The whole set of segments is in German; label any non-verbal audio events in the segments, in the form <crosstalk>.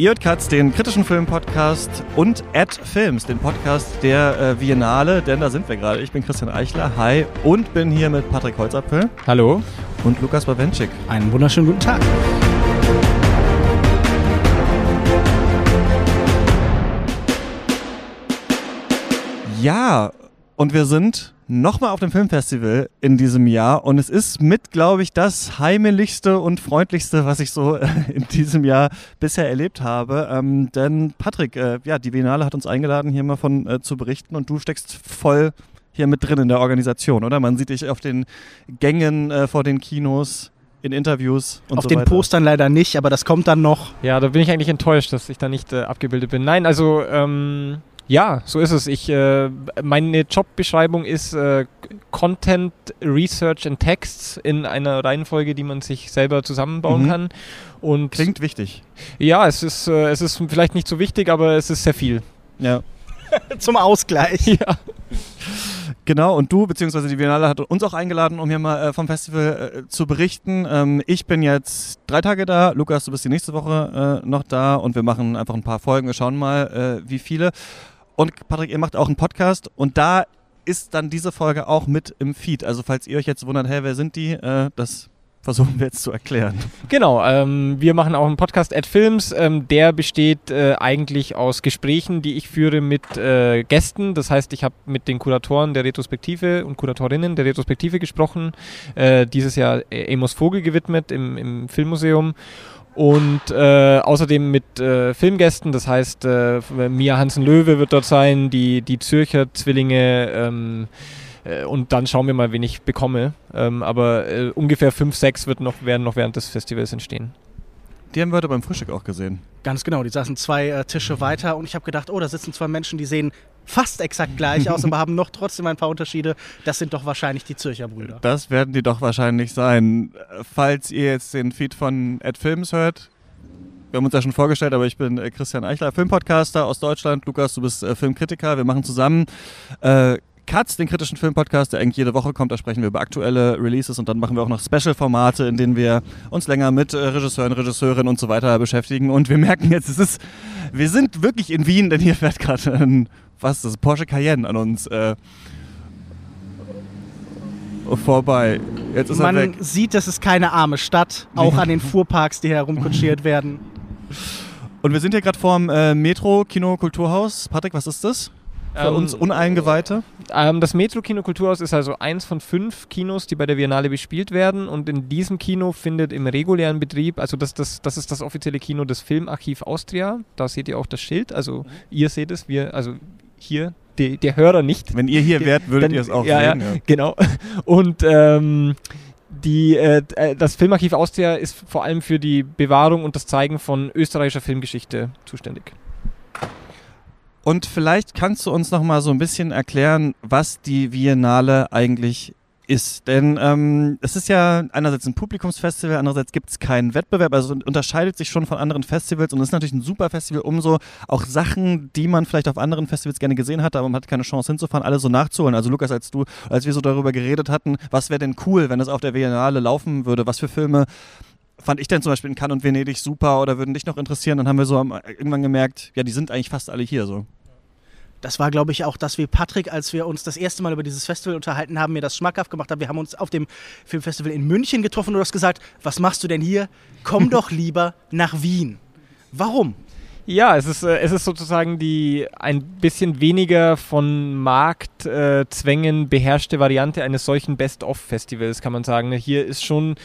Ihr hört Katz, den kritischen Film-Podcast und Ad Films, den Podcast der äh, Biennale, denn da sind wir gerade. Ich bin Christian Eichler, hi, und bin hier mit Patrick Holzapfel. Hallo. Und Lukas Bawenschik. Einen wunderschönen guten Tag. Ja, und wir sind nochmal auf dem Filmfestival in diesem Jahr und es ist mit, glaube ich, das heimeligste und freundlichste, was ich so äh, in diesem Jahr bisher erlebt habe. Ähm, denn Patrick, äh, ja, die Biennale hat uns eingeladen, hier mal von äh, zu berichten und du steckst voll hier mit drin in der Organisation, oder? Man sieht dich auf den Gängen äh, vor den Kinos in Interviews und Auf so den weiter. Postern leider nicht, aber das kommt dann noch. Ja, da bin ich eigentlich enttäuscht, dass ich da nicht äh, abgebildet bin. Nein, also ähm, ja, so ist es. Ich, äh, meine Jobbeschreibung ist äh, Content, Research and Texts in einer Reihenfolge, die man sich selber zusammenbauen Mhm. kann. Und Klingt wichtig. ja, es ist, äh, es ist vielleicht nicht so wichtig, aber es ist sehr viel. Ja. <laughs> Zum Ausgleich. Ja. Genau, und du, beziehungsweise die Biennale hat uns auch eingeladen, um hier mal äh, vom Festival äh, zu berichten. Ähm, ich bin jetzt drei Tage da, Lukas, du bist die nächste Woche äh, noch da und wir machen einfach ein paar Folgen, wir schauen mal, äh, wie viele. Und Patrick, ihr macht auch einen Podcast und da ist dann diese Folge auch mit im Feed. Also falls ihr euch jetzt wundert, hey, wer sind die, äh, das versuchen wir jetzt zu erklären. Genau, ähm, wir machen auch einen Podcast at Films. Ähm, der besteht äh, eigentlich aus Gesprächen, die ich führe mit äh, Gästen. Das heißt, ich habe mit den Kuratoren der Retrospektive und Kuratorinnen der Retrospektive gesprochen. Äh, dieses Jahr Amos Vogel gewidmet im, im Filmmuseum. Und äh, außerdem mit äh, Filmgästen, das heißt, äh, Mia Hansen-Löwe wird dort sein, die, die Zürcher Zwillinge, ähm, äh, und dann schauen wir mal, wen ich bekomme. Ähm, aber äh, ungefähr fünf, sechs wird noch, werden noch während des Festivals entstehen. Die haben wir heute beim Frühstück auch gesehen. Ganz genau, die saßen zwei äh, Tische weiter und ich habe gedacht, oh, da sitzen zwei Menschen, die sehen fast exakt gleich aus, aber haben noch trotzdem ein paar Unterschiede. Das sind doch wahrscheinlich die Zürcher Brüder. Das werden die doch wahrscheinlich sein. Falls ihr jetzt den Feed von Ed Films hört, wir haben uns ja schon vorgestellt, aber ich bin äh, Christian Eichler, Filmpodcaster aus Deutschland. Lukas, du bist äh, Filmkritiker. Wir machen zusammen äh, Katz, den kritischen Filmpodcast, der eigentlich jede Woche kommt. Da sprechen wir über aktuelle Releases und dann machen wir auch noch Special-Formate, in denen wir uns länger mit äh, Regisseuren, Regisseurinnen und so weiter beschäftigen. Und wir merken jetzt, es ist, wir sind wirklich in Wien, denn hier fährt gerade ein, was ist das, Porsche Cayenne an uns äh, vorbei. Jetzt ist er weg. Man sieht, das ist keine arme Stadt, auch an den Fuhrparks, die herumkutschiert <laughs> werden. Und wir sind hier gerade vorm äh, Metro Kino Kulturhaus. Patrick, was ist das? Für Ähm, uns Uneingeweihte. Ähm, das Metro Kino Kulturhaus ist also eins von fünf Kinos, die bei der Biennale bespielt werden. Und in diesem Kino findet im regulären Betrieb, also das, das, das ist das offizielle Kino des Filmarchiv Austria. Da seht ihr auch das Schild. Also ihr seht es, wir, also hier, die, der Hörer nicht. Wenn ihr hier wärt, würdet ihr es auch ja, sehen. Ja, genau. <laughs> Und ähm, die, äh, äh, das Filmarchiv Austria ist vor allem für die Bewahrung und das Zeigen von österreichischer Filmgeschichte zuständig. Und vielleicht kannst du uns noch mal so ein bisschen erklären, was die Biennale eigentlich ist. Denn ähm, es ist ja einerseits ein Publikumsfestival, andererseits gibt es keinen Wettbewerb, also unterscheidet sich schon von anderen Festivals und ist natürlich ein super Festival, um so auch Sachen, die man vielleicht auf anderen Festivals gerne gesehen hat, aber man hat keine Chance hinzufahren, alle so nachzuholen. Also Lukas, als du, als wir so darüber geredet hatten, was wäre denn cool, wenn das auf der Biennale laufen würde, was für Filme fand ich denn zum Beispiel in Cannes und Venedig super oder würden dich noch interessieren, dann haben wir so am, irgendwann gemerkt, ja, die sind eigentlich fast alle hier so. Das war, glaube ich, auch das, wie Patrick, als wir uns das erste Mal über dieses Festival unterhalten haben, mir das schmackhaft gemacht hat. Wir haben uns auf dem Filmfestival in München getroffen und du hast gesagt, was machst du denn hier? Komm <laughs> doch lieber nach Wien. Warum? Ja, es ist, äh, es ist sozusagen die ein bisschen weniger von Marktzwängen äh, beherrschte Variante eines solchen Best-of-Festivals, kann man sagen. Hier ist schon,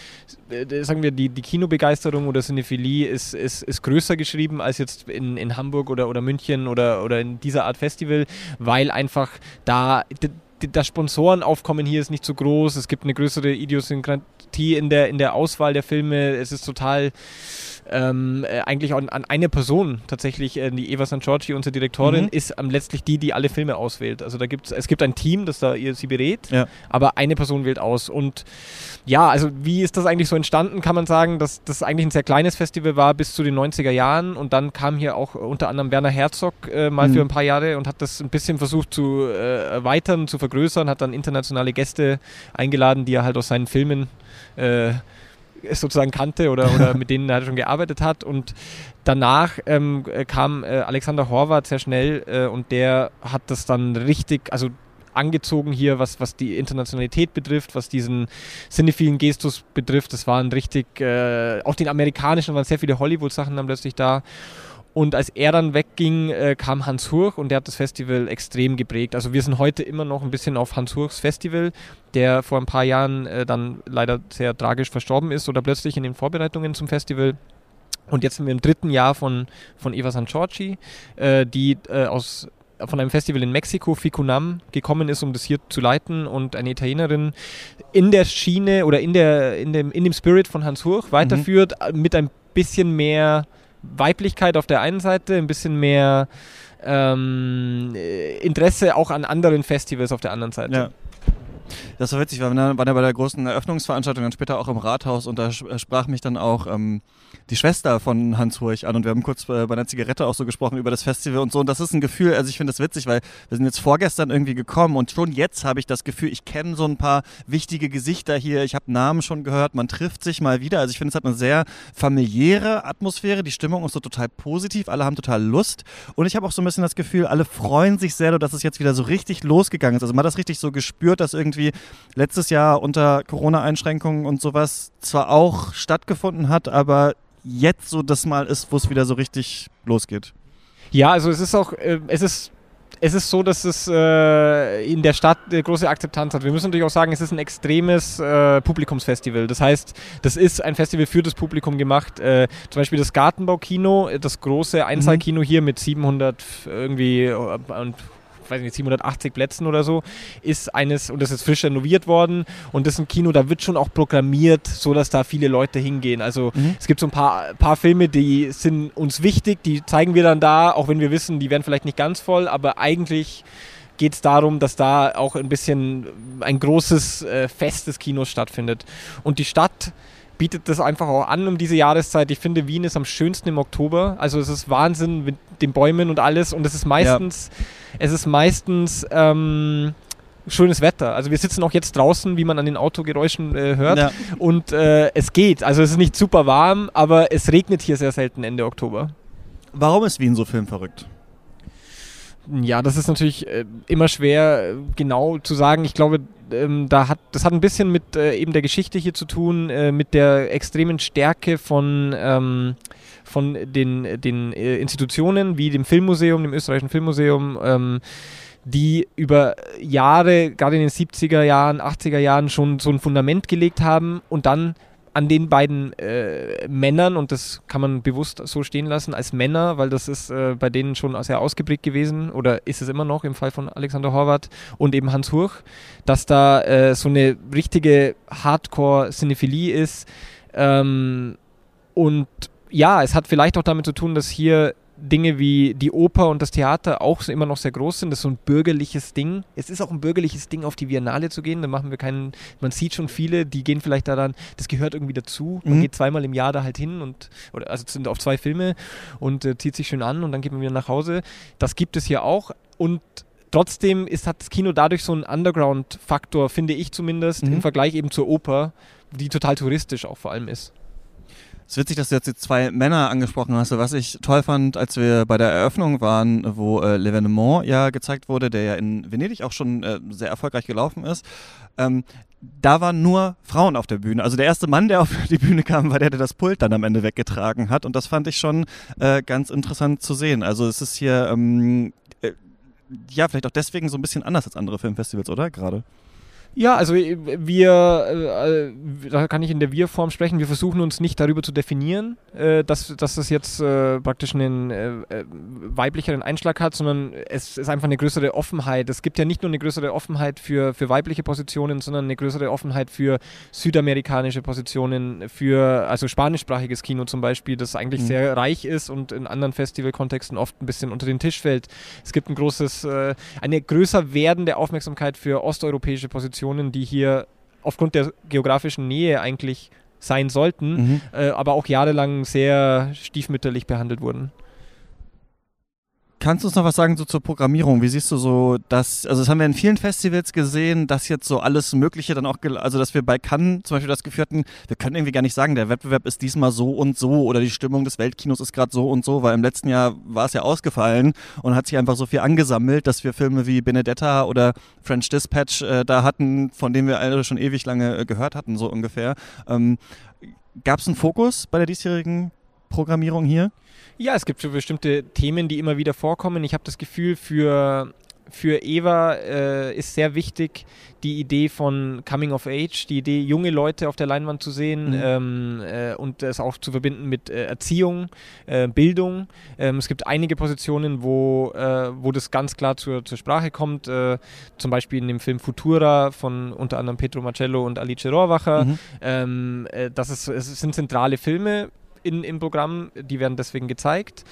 äh, sagen wir, die, die Kinobegeisterung oder Cinephilie ist, ist, ist größer geschrieben als jetzt in, in Hamburg oder, oder München oder, oder in dieser Art Festival, weil einfach da das Sponsorenaufkommen hier ist nicht so groß. Es gibt eine größere Idiosynkratie in der, in der Auswahl der Filme. Es ist total ähm, äh, eigentlich an, an eine Person tatsächlich, äh, die Eva San Giorgi, unsere Direktorin, Mhm. ist ähm, letztlich die, die alle Filme auswählt. Also da gibt's, es gibt ein Team, das da ihr sie berät, Ja. aber eine Person wählt aus. Und ja, also wie ist das eigentlich so entstanden, kann man sagen, dass das eigentlich ein sehr kleines Festival war bis zu den 90er Jahren und dann kam hier auch unter anderem Werner Herzog äh, mal Mhm. für ein paar Jahre und hat das ein bisschen versucht zu äh, erweitern, zu vergrößern, hat dann internationale Gäste eingeladen, die er halt aus seinen Filmen äh, sozusagen kannte oder, oder <laughs> mit denen er schon gearbeitet hat. Und danach ähm, kam äh, Alexander Horvath sehr schnell äh, und der hat das dann richtig, also angezogen hier, was, was die Internationalität betrifft, was diesen sinnephilen Gestus betrifft. Das waren richtig, äh, auch den amerikanischen waren sehr viele Hollywood-Sachen dann plötzlich da. Und als er dann wegging, äh, kam Hans Hurch und der hat das Festival extrem geprägt. Also wir sind heute immer noch ein bisschen auf Hans Hurchs Festival, der vor ein paar Jahren äh, dann leider sehr tragisch verstorben ist oder plötzlich in den Vorbereitungen zum Festival. Und jetzt sind wir im dritten Jahr von, von Eva San Giorgi, äh, die äh, aus von einem Festival in Mexiko, Ficunam, gekommen ist, um das hier zu leiten und eine Italienerin in der Schiene oder in, der, in, dem, in dem Spirit von Hans Hurch weiterführt, mhm. mit ein bisschen mehr Weiblichkeit auf der einen Seite, ein bisschen mehr ähm, Interesse auch an anderen Festivals auf der anderen Seite. Ja. Das war witzig, wir waren ja bei der großen Eröffnungsveranstaltung dann später auch im Rathaus und da äh, sprach mich dann auch ähm, die Schwester von Hans Hurch an und wir haben kurz äh, bei einer Zigarette auch so gesprochen über das Festival und so. Und das ist ein Gefühl, also ich finde das witzig, weil wir sind jetzt vorgestern irgendwie gekommen und schon jetzt habe ich das Gefühl, ich kenne so ein paar wichtige Gesichter hier, ich habe Namen schon gehört, man trifft sich mal wieder, also ich finde es hat eine sehr familiäre Atmosphäre, die Stimmung ist so total positiv, alle haben total Lust. Und ich habe auch so ein bisschen das Gefühl, alle freuen sich sehr, dass es jetzt wieder so richtig losgegangen ist, also man hat das richtig so gespürt, dass irgendwie letztes Jahr unter Corona-Einschränkungen und sowas zwar auch stattgefunden hat, aber jetzt so das Mal ist, wo es wieder so richtig losgeht. Ja, also es ist auch, äh, es ist es ist so, dass es äh, in der Stadt eine große Akzeptanz hat. Wir müssen natürlich auch sagen, es ist ein extremes äh, Publikumsfestival. Das heißt, das ist ein Festival für das Publikum gemacht. Äh, zum Beispiel das Gartenbaukino, das große Einzelkino mhm. hier mit 700 irgendwie äh, und weiß nicht, 780 Plätzen oder so, ist eines, und das ist frisch renoviert worden und das ist ein Kino, da wird schon auch programmiert, so dass da viele Leute hingehen. Also mhm. es gibt so ein paar, paar Filme, die sind uns wichtig, die zeigen wir dann da, auch wenn wir wissen, die werden vielleicht nicht ganz voll, aber eigentlich geht es darum, dass da auch ein bisschen ein großes äh, Fest des Kinos stattfindet. Und die Stadt bietet das einfach auch an um diese Jahreszeit. Ich finde, Wien ist am schönsten im Oktober. Also es ist Wahnsinn mit den Bäumen und alles. Und es ist meistens, ja. es ist meistens ähm, schönes Wetter. Also wir sitzen auch jetzt draußen, wie man an den Autogeräuschen äh, hört. Ja. Und äh, es geht. Also es ist nicht super warm, aber es regnet hier sehr selten Ende Oktober. Warum ist Wien so filmverrückt? Ja, das ist natürlich äh, immer schwer äh, genau zu sagen. Ich glaube, ähm, da hat, das hat ein bisschen mit äh, eben der Geschichte hier zu tun, äh, mit der extremen Stärke von, ähm, von den, den äh, Institutionen wie dem Filmmuseum, dem österreichischen Filmmuseum. Ähm, die über Jahre, gerade in den 70er Jahren, 80er Jahren schon so ein Fundament gelegt haben und dann an den beiden äh, Männern, und das kann man bewusst so stehen lassen, als Männer, weil das ist äh, bei denen schon sehr ausgeprägt gewesen oder ist es immer noch im Fall von Alexander Horvath und eben Hans Hurch, dass da äh, so eine richtige Hardcore-Cinephilie ist. Ähm, und ja, es hat vielleicht auch damit zu tun, dass hier Dinge wie die Oper und das Theater auch so immer noch sehr groß sind. Das ist so ein bürgerliches Ding. Es ist auch ein bürgerliches Ding, auf die Biennale zu gehen. Da machen wir keinen, man sieht schon viele, die gehen vielleicht daran, das gehört irgendwie dazu. Man mhm. geht zweimal im Jahr da halt hin und, oder also sind auf zwei Filme und äh, zieht sich schön an und dann geht man wieder nach Hause. Das gibt es hier auch und trotzdem ist, hat das Kino dadurch so einen Underground-Faktor, finde ich zumindest, mhm. im Vergleich eben zur Oper, die total touristisch auch vor allem ist. Es ist witzig, dass du jetzt die zwei Männer angesprochen hast. Was ich toll fand, als wir bei der Eröffnung waren, wo äh, L'Evenement ja gezeigt wurde, der ja in Venedig auch schon äh, sehr erfolgreich gelaufen ist. Ähm, da waren nur Frauen auf der Bühne. Also der erste Mann, der auf die Bühne kam, war der, der das Pult dann am Ende weggetragen hat. Und das fand ich schon äh, ganz interessant zu sehen. Also es ist hier, ähm, äh, ja, vielleicht auch deswegen so ein bisschen anders als andere Filmfestivals, oder? Gerade. Ja, also äh, wir, äh, äh, da kann ich in der Wir-Form sprechen, wir versuchen uns nicht darüber zu definieren, äh, dass, dass das jetzt äh, praktisch einen äh, weiblicheren Einschlag hat, sondern es ist einfach eine größere Offenheit. Es gibt ja nicht nur eine größere Offenheit für, für weibliche Positionen, sondern eine größere Offenheit für südamerikanische Positionen, für also spanischsprachiges Kino zum Beispiel, das eigentlich mhm. sehr reich ist und in anderen Festivalkontexten oft ein bisschen unter den Tisch fällt. Es gibt ein großes, eine größer werdende Aufmerksamkeit für osteuropäische Positionen Positionen, die hier aufgrund der geografischen Nähe eigentlich sein sollten, mhm. äh, aber auch jahrelang sehr stiefmütterlich behandelt wurden. Kannst du uns noch was sagen so zur Programmierung? Wie siehst du so das, also das haben wir in vielen Festivals gesehen, dass jetzt so alles Mögliche dann auch, also dass wir bei Cannes zum Beispiel das Gefühl hatten, wir können irgendwie gar nicht sagen, der Wettbewerb ist diesmal so und so oder die Stimmung des Weltkinos ist gerade so und so, weil im letzten Jahr war es ja ausgefallen und hat sich einfach so viel angesammelt, dass wir Filme wie Benedetta oder French Dispatch äh, da hatten, von denen wir alle schon ewig lange äh, gehört hatten, so ungefähr. Ähm, Gab es einen Fokus bei der diesjährigen Programmierung hier? Ja, es gibt so bestimmte Themen, die immer wieder vorkommen. Ich habe das Gefühl, für, für Eva äh, ist sehr wichtig die Idee von Coming of Age, die Idee, junge Leute auf der Leinwand zu sehen mhm. ähm, äh, und das auch zu verbinden mit äh, Erziehung, äh, Bildung. Ähm, es gibt einige Positionen, wo, äh, wo das ganz klar zur, zur Sprache kommt. Äh, zum Beispiel in dem Film Futura von unter anderem Pedro Marcello und Alice Rohrwacher. Mhm. Ähm, das ist, es sind zentrale Filme in, im Programm, die werden deswegen gezeigt.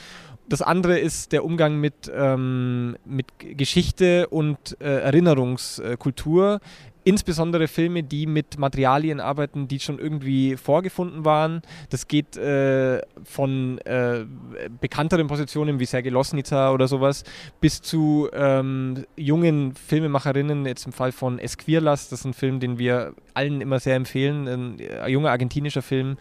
Das andere ist der Umgang mit, ähm, mit Geschichte und äh, Erinnerungskultur. Insbesondere Filme, die mit Materialien arbeiten, die schon irgendwie vorgefunden waren. Das geht äh, von äh, bekannteren Positionen wie Sergei Losnica oder sowas bis zu ähm, jungen Filmemacherinnen, jetzt im Fall von Esquirlas, das ist ein Film, den wir allen immer sehr empfehlen, ein, ein junger argentinischer Film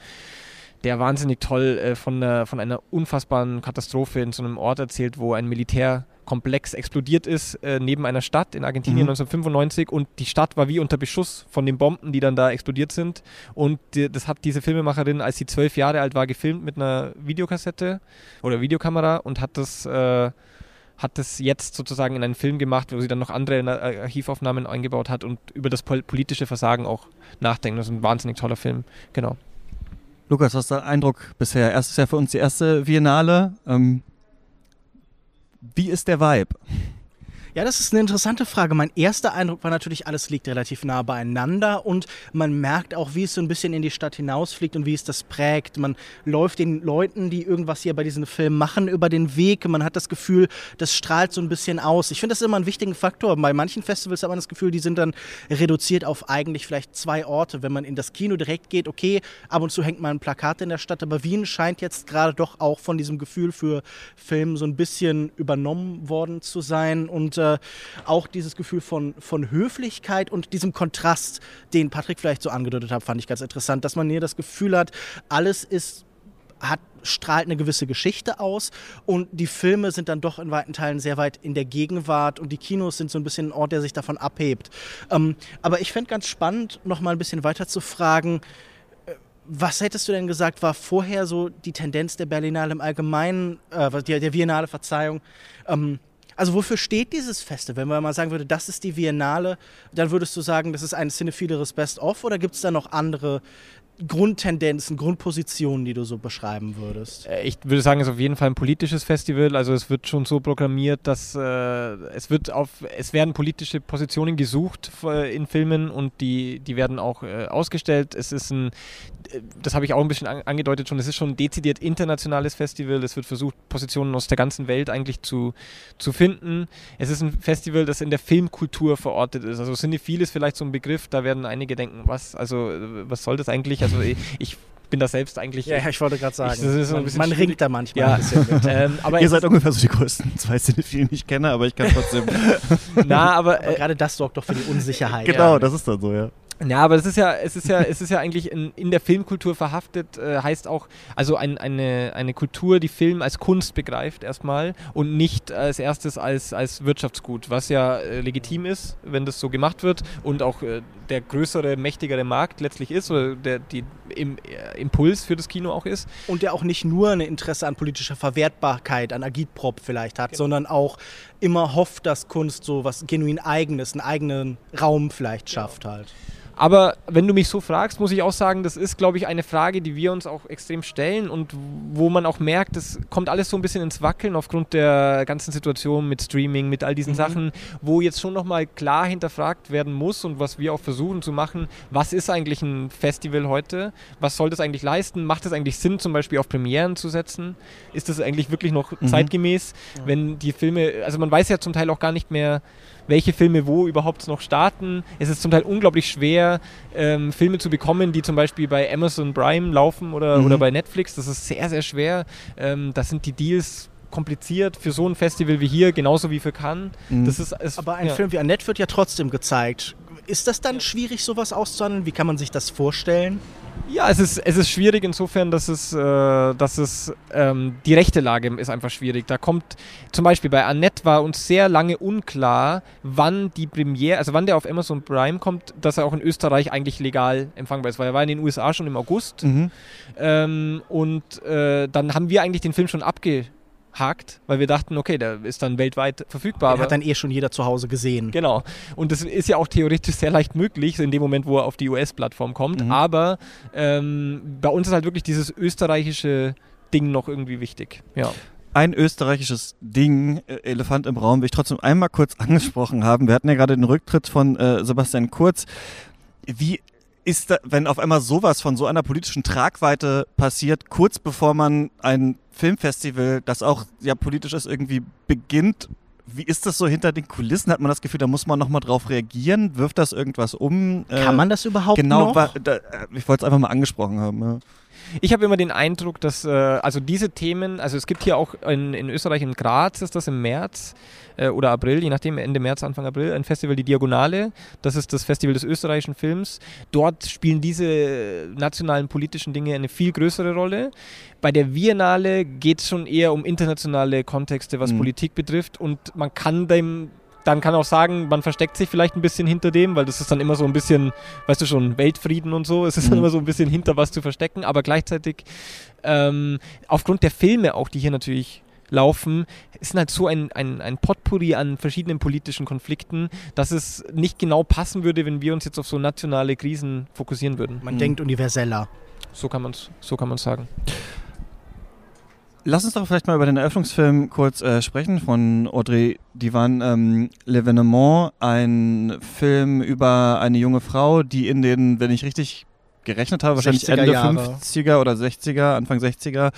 der wahnsinnig toll äh, von, einer, von einer unfassbaren Katastrophe in so einem Ort erzählt, wo ein Militärkomplex explodiert ist, äh, neben einer Stadt in Argentinien mhm. 1995 und die Stadt war wie unter Beschuss von den Bomben, die dann da explodiert sind. Und die, das hat diese Filmemacherin, als sie zwölf Jahre alt war, gefilmt mit einer Videokassette oder Videokamera und hat das. Äh, hat das jetzt sozusagen in einen Film gemacht, wo sie dann noch andere äh, Archivaufnahmen eingebaut hat und über das politische Versagen auch nachdenkt. Das ist ein wahnsinnig toller Film, genau. Lukas, was ist der Eindruck bisher? Erstes Jahr für uns die erste Biennale. Ähm, wie ist der Vibe? Ja, das ist eine interessante Frage. Mein erster Eindruck war natürlich, alles liegt relativ nah beieinander und man merkt auch, wie es so ein bisschen in die Stadt hinausfliegt und wie es das prägt. Man läuft den Leuten, die irgendwas hier bei diesem Film machen, über den Weg. Man hat das Gefühl, das strahlt so ein bisschen aus. Ich finde das immer einen wichtigen Faktor. Bei manchen Festivals hat man das Gefühl, die sind dann reduziert auf eigentlich vielleicht zwei Orte. Wenn man in das Kino direkt geht, okay, ab und zu hängt man ein Plakat in der Stadt, aber Wien scheint jetzt gerade doch auch von diesem Gefühl für Film so ein bisschen übernommen worden zu sein und äh, auch dieses Gefühl von, von Höflichkeit und diesem Kontrast, den Patrick vielleicht so angedeutet hat, fand ich ganz interessant, dass man hier das Gefühl hat, alles ist hat, strahlt eine gewisse Geschichte aus und die Filme sind dann doch in weiten Teilen sehr weit in der Gegenwart und die Kinos sind so ein bisschen ein Ort, der sich davon abhebt. Ähm, aber ich fände ganz spannend, noch mal ein bisschen weiter zu fragen, äh, was hättest du denn gesagt, war vorher so die Tendenz der Berlinale im Allgemeinen, äh, der, der Biennale, Verzeihung, ähm, also wofür steht dieses Festival? Wenn man mal sagen würde, das ist die Biennale, dann würdest du sagen, das ist ein Cinephileres Best-of oder gibt es da noch andere Grundtendenzen, Grundpositionen, die du so beschreiben würdest? Äh, ich würde sagen, es ist auf jeden Fall ein politisches Festival. Also es wird schon so programmiert, dass äh, es wird auf, es werden politische Positionen gesucht äh, in Filmen und die, die werden auch äh, ausgestellt. Es ist ein, das habe ich auch ein bisschen an, angedeutet schon, es ist schon ein dezidiert internationales Festival. Es wird versucht, Positionen aus der ganzen Welt eigentlich zu, zu finden. Es ist ein Festival, das in der Filmkultur verortet ist. Also Cinephil ist vielleicht so ein Begriff, da werden einige denken, was, also was soll das eigentlich? Also ich, ich bin da selbst eigentlich. Ja, ich wollte gerade sagen. Ich, so man, man ringt da manchmal ja. ein bisschen mit. <laughs> ähm, aber Ihr seid ungefähr so die größten <laughs> zwei Cinephilen, die ich kenne, aber ich kann trotzdem. <laughs> Na, aber, äh, gerade das sorgt doch für die Unsicherheit. Genau, ja. das ist dann so, ja. Ja, aber es ist ja, es ist ja, es ist ja eigentlich in, in der Filmkultur verhaftet, äh, heißt auch, also ein, eine, eine Kultur, die Film als Kunst begreift erstmal und nicht als erstes als, als Wirtschaftsgut, was ja äh, legitim ist, wenn das so gemacht wird und auch äh, der größere, mächtigere Markt letztlich ist oder der die im, äh, Impuls für das Kino auch ist. Und der auch nicht nur ein Interesse an politischer Verwertbarkeit, an Agitprop vielleicht hat, genau. sondern auch immer hofft, dass Kunst so was genuin eigenes, einen eigenen Raum vielleicht schafft halt. Aber wenn du mich so fragst, muss ich auch sagen, das ist, glaube ich, eine Frage, die wir uns auch extrem stellen und wo man auch merkt, es kommt alles so ein bisschen ins Wackeln aufgrund der ganzen Situation mit Streaming, mit all diesen mhm. Sachen, wo jetzt schon nochmal klar hinterfragt werden muss und was wir auch versuchen zu machen, was ist eigentlich ein Festival heute? Was soll das eigentlich leisten? Macht es eigentlich Sinn, zum Beispiel auf Premieren zu setzen? Ist das eigentlich wirklich noch mhm. zeitgemäß, ja. wenn die Filme, also man weiß ja zum Teil auch gar nicht mehr, welche Filme wo überhaupt noch starten. Es ist zum Teil unglaublich schwer, ähm, Filme zu bekommen, die zum Beispiel bei Amazon Prime laufen oder, mhm. oder bei Netflix. Das ist sehr, sehr schwer. Ähm, das sind die Deals kompliziert für so ein Festival wie hier, genauso wie für Cannes. Mhm. Das ist, ist, Aber ein ja. Film wie Annette wird ja trotzdem gezeigt. Ist das dann schwierig, sowas auszuhandeln? Wie kann man sich das vorstellen? Ja, es ist, es ist schwierig insofern, dass es, äh, dass es ähm, die rechte Lage ist einfach schwierig. Da kommt zum Beispiel bei Annette war uns sehr lange unklar, wann die Premiere, also wann der auf Amazon Prime kommt, dass er auch in Österreich eigentlich legal empfangbar ist, weil er war in den USA schon im August Mhm. ähm, und äh, dann haben wir eigentlich den Film schon abgehakt, weil wir dachten, okay, der ist dann weltweit verfügbar. Den hat dann eh schon jeder zu Hause gesehen. Genau. Und das ist ja auch theoretisch sehr leicht möglich, in dem Moment, wo er auf die US-Plattform kommt. Mhm. Aber ähm, bei uns ist halt wirklich dieses österreichische Ding noch irgendwie wichtig. Ja. ein österreichisches Ding, äh, Elefant im Raum, will ich trotzdem einmal kurz <laughs> angesprochen haben. Wir hatten ja gerade den Rücktritt von äh, Sebastian Kurz. Wie ist da, wenn auf einmal sowas von so einer politischen Tragweite passiert, kurz bevor man ein Filmfestival, das auch ja politisch ist, irgendwie beginnt? Wie ist das so hinter den Kulissen? Hat man das Gefühl, da muss man nochmal drauf reagieren? Wirft das irgendwas um? Äh, Kann man das überhaupt Genau, noch? äh, ich wollte es einfach mal angesprochen haben. Ja. Ich habe immer den Eindruck, dass äh, also diese Themen, also es gibt hier auch in, in Österreich, in Graz ist das im März äh, oder April, je nachdem, Ende März, Anfang April, ein Festival, die Diagonale. Das ist das Festival des österreichischen Films. Dort spielen diese nationalen politischen Dinge eine viel größere Rolle. Bei der Biennale geht es schon eher um internationale Kontexte, was Mhm. Politik betrifft und man kann dem dann kann auch sagen, man versteckt sich vielleicht ein bisschen hinter dem, weil das ist dann immer so ein bisschen, weißt du schon, Weltfrieden und so. Es ist dann Mhm. immer so ein bisschen hinter was zu verstecken, aber gleichzeitig ähm, aufgrund der Filme auch, die hier natürlich laufen, ist halt so ein, ein, ein Potpourri an verschiedenen politischen Konflikten, dass es nicht genau passen würde, wenn wir uns jetzt auf so nationale Krisen fokussieren würden. Man Mhm. denkt universeller. So kann man es so kann man's sagen. Lass uns doch vielleicht mal über den Eröffnungsfilm kurz äh, sprechen von Audrey Divan. Ähm, L'Evenement, ein Film über eine junge Frau, die in den, wenn ich richtig gerechnet habe, wahrscheinlich 60er Ende Jahre. 50er oder 60er, Anfang 60er,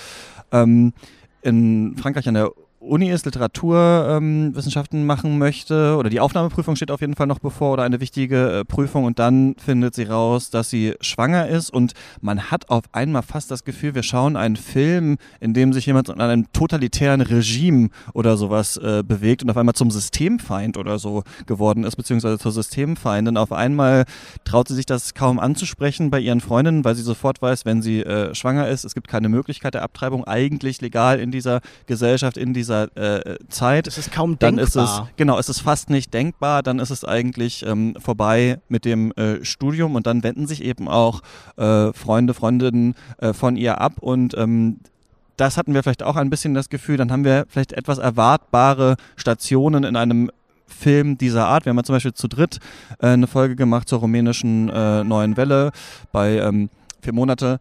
ähm, in Frankreich an der Uni ist, Literaturwissenschaften ähm, machen möchte oder die Aufnahmeprüfung steht auf jeden Fall noch bevor oder eine wichtige äh, Prüfung und dann findet sie raus, dass sie schwanger ist und man hat auf einmal fast das Gefühl, wir schauen einen Film, in dem sich jemand in einem totalitären Regime oder sowas äh, bewegt und auf einmal zum Systemfeind oder so geworden ist, beziehungsweise zur Systemfeindin. Auf einmal traut sie sich das kaum anzusprechen bei ihren Freundinnen, weil sie sofort weiß, wenn sie äh, schwanger ist, es gibt keine Möglichkeit der Abtreibung, eigentlich legal in dieser Gesellschaft, in dieser äh, Zeit Das ist kaum dann denkbar. ist es genau, es ist fast nicht denkbar, dann ist es eigentlich ähm, vorbei mit dem äh, Studium und dann wenden sich eben auch äh, Freunde, Freundinnen äh, von ihr ab und ähm, das hatten wir vielleicht auch ein bisschen das Gefühl, dann haben wir vielleicht etwas erwartbare Stationen in einem Film dieser Art. Wir haben ja zum Beispiel zu dritt äh, eine Folge gemacht zur rumänischen äh, Neuen Welle bei ähm, vier Monate.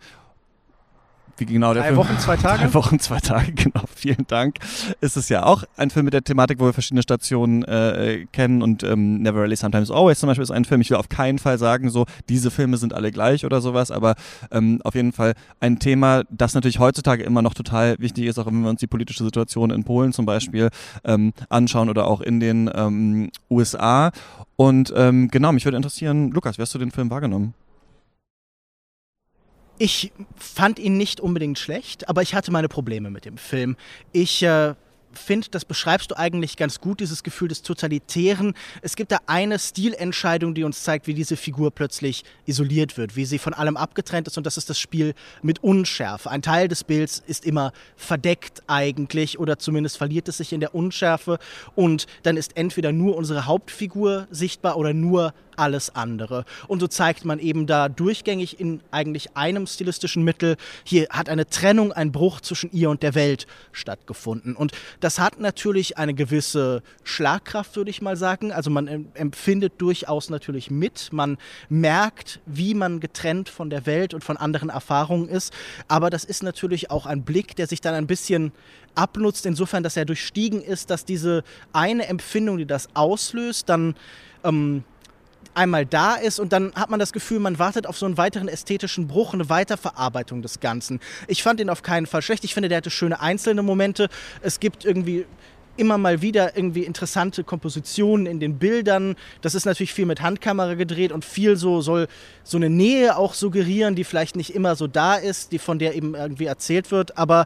Wie genau der Drei Film Wochen, zwei Tage? <laughs> Drei Wochen, zwei Tage, <laughs> genau. Vielen Dank. Ist es ja auch ein Film mit der Thematik, wo wir verschiedene Stationen äh, kennen und ähm, Never Really Sometimes Always zum Beispiel ist ein Film. Ich will auf keinen Fall sagen, so diese Filme sind alle gleich oder sowas, aber ähm, auf jeden Fall ein Thema, das natürlich heutzutage immer noch total wichtig ist, auch wenn wir uns die politische Situation in Polen zum Beispiel ähm, anschauen oder auch in den ähm, USA. Und ähm, genau, mich würde interessieren, Lukas, wie hast du den Film wahrgenommen? Ich fand ihn nicht unbedingt schlecht, aber ich hatte meine Probleme mit dem Film. Ich äh, finde, das beschreibst du eigentlich ganz gut, dieses Gefühl des Totalitären. Es gibt da eine Stilentscheidung, die uns zeigt, wie diese Figur plötzlich isoliert wird, wie sie von allem abgetrennt ist und das ist das Spiel mit Unschärfe. Ein Teil des Bilds ist immer verdeckt eigentlich oder zumindest verliert es sich in der Unschärfe und dann ist entweder nur unsere Hauptfigur sichtbar oder nur alles andere. Und so zeigt man eben da durchgängig in eigentlich einem stilistischen Mittel, hier hat eine Trennung, ein Bruch zwischen ihr und der Welt stattgefunden. Und das hat natürlich eine gewisse Schlagkraft, würde ich mal sagen. Also man em- empfindet durchaus natürlich mit, man merkt, wie man getrennt von der Welt und von anderen Erfahrungen ist. Aber das ist natürlich auch ein Blick, der sich dann ein bisschen abnutzt, insofern, dass er durchstiegen ist, dass diese eine Empfindung, die das auslöst, dann ähm, einmal da ist und dann hat man das Gefühl, man wartet auf so einen weiteren ästhetischen Bruch, eine Weiterverarbeitung des Ganzen. Ich fand ihn auf keinen Fall schlecht. Ich finde, der hatte schöne einzelne Momente. Es gibt irgendwie immer mal wieder irgendwie interessante Kompositionen in den Bildern. Das ist natürlich viel mit Handkamera gedreht und viel so soll so eine Nähe auch suggerieren, die vielleicht nicht immer so da ist, die von der eben irgendwie erzählt wird. Aber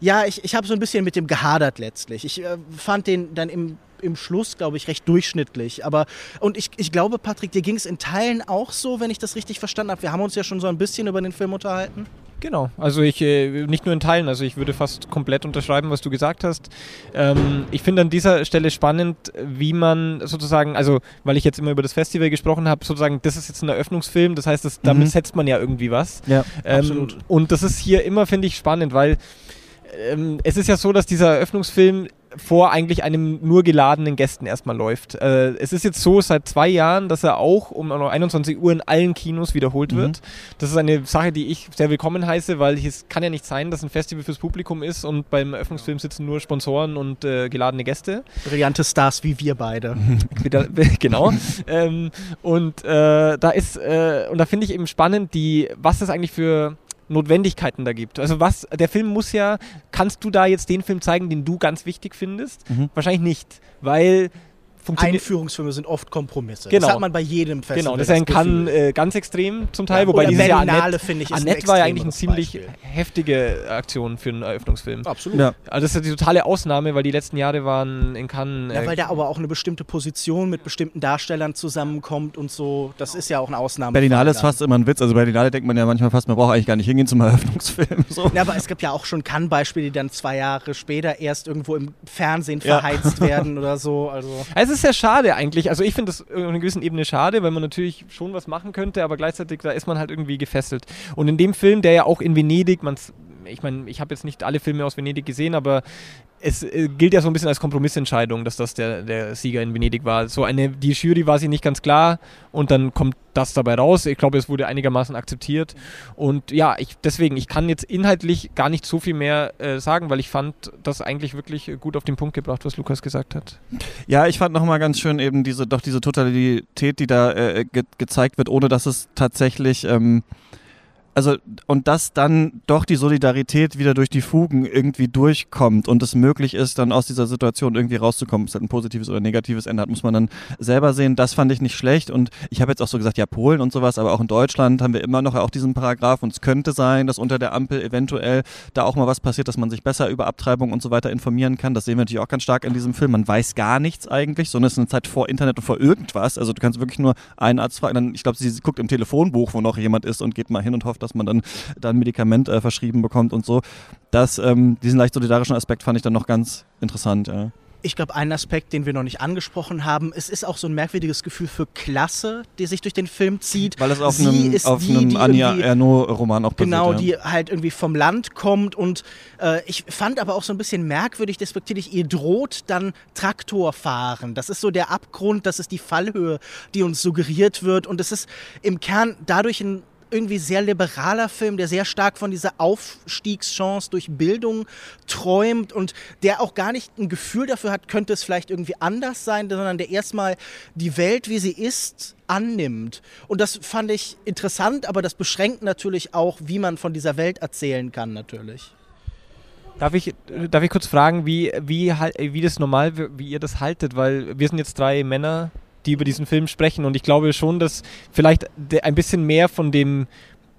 ja, ich, ich habe so ein bisschen mit dem gehadert letztlich. Ich äh, fand den dann im im Schluss, glaube ich, recht durchschnittlich. Aber und ich, ich glaube, Patrick, dir ging es in Teilen auch so, wenn ich das richtig verstanden habe. Wir haben uns ja schon so ein bisschen über den Film unterhalten. Genau, also ich äh, nicht nur in Teilen, also ich würde fast komplett unterschreiben, was du gesagt hast. Ähm, ich finde an dieser Stelle spannend, wie man sozusagen, also weil ich jetzt immer über das Festival gesprochen habe, sozusagen, das ist jetzt ein Eröffnungsfilm, das heißt, das, damit mhm. setzt man ja irgendwie was. Ja, ähm, absolut. Und das ist hier immer, finde ich, spannend, weil ähm, es ist ja so, dass dieser Eröffnungsfilm vor eigentlich einem nur geladenen Gästen erstmal läuft. Äh, es ist jetzt so seit zwei Jahren, dass er auch um 21 Uhr in allen Kinos wiederholt mhm. wird. Das ist eine Sache, die ich sehr willkommen heiße, weil es kann ja nicht sein, dass ein Festival fürs Publikum ist und beim Eröffnungsfilm sitzen nur Sponsoren und äh, geladene Gäste. Brillante Stars wie wir beide. <laughs> <laughs> genau. ähm, und äh, da ist, äh, und da finde ich eben spannend, die, was das eigentlich für Notwendigkeiten da gibt. Also was, der Film muss ja, kannst du da jetzt den Film zeigen, den du ganz wichtig findest? Mhm. Wahrscheinlich nicht, weil Einführungsfilme sind oft Kompromisse. Genau. Das hat man bei jedem Festival. Genau, das, das kann äh, ganz extrem zum Teil, ja, wobei dieses Jahr Annette, finde ich, Annette war ja eigentlich eine ziemlich Beispiel. heftige Aktion für einen Eröffnungsfilm. Absolut. Ja. Also das ist ja die totale Ausnahme, weil die letzten Jahre waren in Cannes. Äh, ja, weil da aber auch eine bestimmte Position mit bestimmten Darstellern zusammenkommt und so. Das ist ja auch eine Ausnahme. Berlinale ist fast immer ein Witz. Also Berlinale denkt man ja manchmal fast, man braucht eigentlich gar nicht hingehen zum <laughs> Eröffnungsfilm. So. Ja, aber es gibt ja auch schon Cannes-Beispiele, die dann zwei Jahre später erst irgendwo im Fernsehen verheizt werden oder so. Also. <laughs> Es ist sehr schade eigentlich eigentlich, also ich finde das auf einer gewissen Ebene schade, weil man natürlich schon was machen könnte, aber gleichzeitig, da ist man halt irgendwie gefesselt. Und in dem Film, der ja auch in Venedig, man ich meine, ich habe jetzt nicht alle Filme aus Venedig gesehen, aber es äh, gilt ja so ein bisschen als Kompromissentscheidung, dass das der, der Sieger in Venedig war. So eine, die Jury war sich nicht ganz klar und dann kommt das dabei raus. Ich glaube, es wurde einigermaßen akzeptiert. Und ja, ich, deswegen, ich kann jetzt inhaltlich gar nicht so viel mehr äh, sagen, weil ich fand das eigentlich wirklich gut auf den Punkt gebracht, was Lukas gesagt hat. Ja, ich fand nochmal ganz schön eben diese, doch diese Totalität, die da äh, ge gezeigt wird, ohne dass es tatsächlich ähm, also und dass dann doch die Solidarität wieder durch die Fugen irgendwie durchkommt und es möglich ist, dann aus dieser Situation irgendwie rauszukommen. Ob es halt ein positives oder negatives Ende hat, muss man dann selber sehen. Das fand ich nicht schlecht und ich habe jetzt auch so gesagt, ja, Polen und sowas, aber auch in Deutschland haben wir immer noch auch diesen Paragraph und es könnte sein, dass unter der Ampel eventuell da auch mal was passiert, dass man sich besser über Abtreibung und so weiter informieren kann. Das sehen wir natürlich auch ganz stark in diesem Film. Man weiß gar nichts eigentlich, sondern es ist eine Zeit vor Internet und vor irgendwas. Also du kannst wirklich nur einen Arzt fragen, dann, ich glaube, sie guckt im Telefonbuch, wo noch jemand ist und geht mal hin und hofft, dass man dann da ein Medikament äh, verschrieben bekommt und so. Das, ähm, diesen leicht solidarischen Aspekt fand ich dann noch ganz interessant. Ja. Ich glaube, ein Aspekt, den wir noch nicht angesprochen haben, es ist auch so ein merkwürdiges Gefühl für Klasse, die sich durch den Film zieht. Weil es auf Sie einem, auf die, einem Anja Erno-Roman auch basiert. Genau, ja. die halt irgendwie vom Land kommt und äh, ich fand aber auch so ein bisschen merkwürdig, despektierlich, ihr droht dann Traktor fahren. Das ist so der Abgrund, das ist die Fallhöhe, die uns suggeriert wird und es ist im Kern dadurch ein irgendwie sehr liberaler Film, der sehr stark von dieser Aufstiegschance durch Bildung träumt und der auch gar nicht ein Gefühl dafür hat, könnte es vielleicht irgendwie anders sein, sondern der erstmal die Welt, wie sie ist, annimmt. Und das fand ich interessant, aber das beschränkt natürlich auch, wie man von dieser Welt erzählen kann, natürlich. Darf ich, darf ich kurz fragen, wie, wie, wie das normal, wie ihr das haltet? Weil wir sind jetzt drei Männer, die über diesen Film sprechen. Und ich glaube schon, dass vielleicht ein bisschen mehr von dem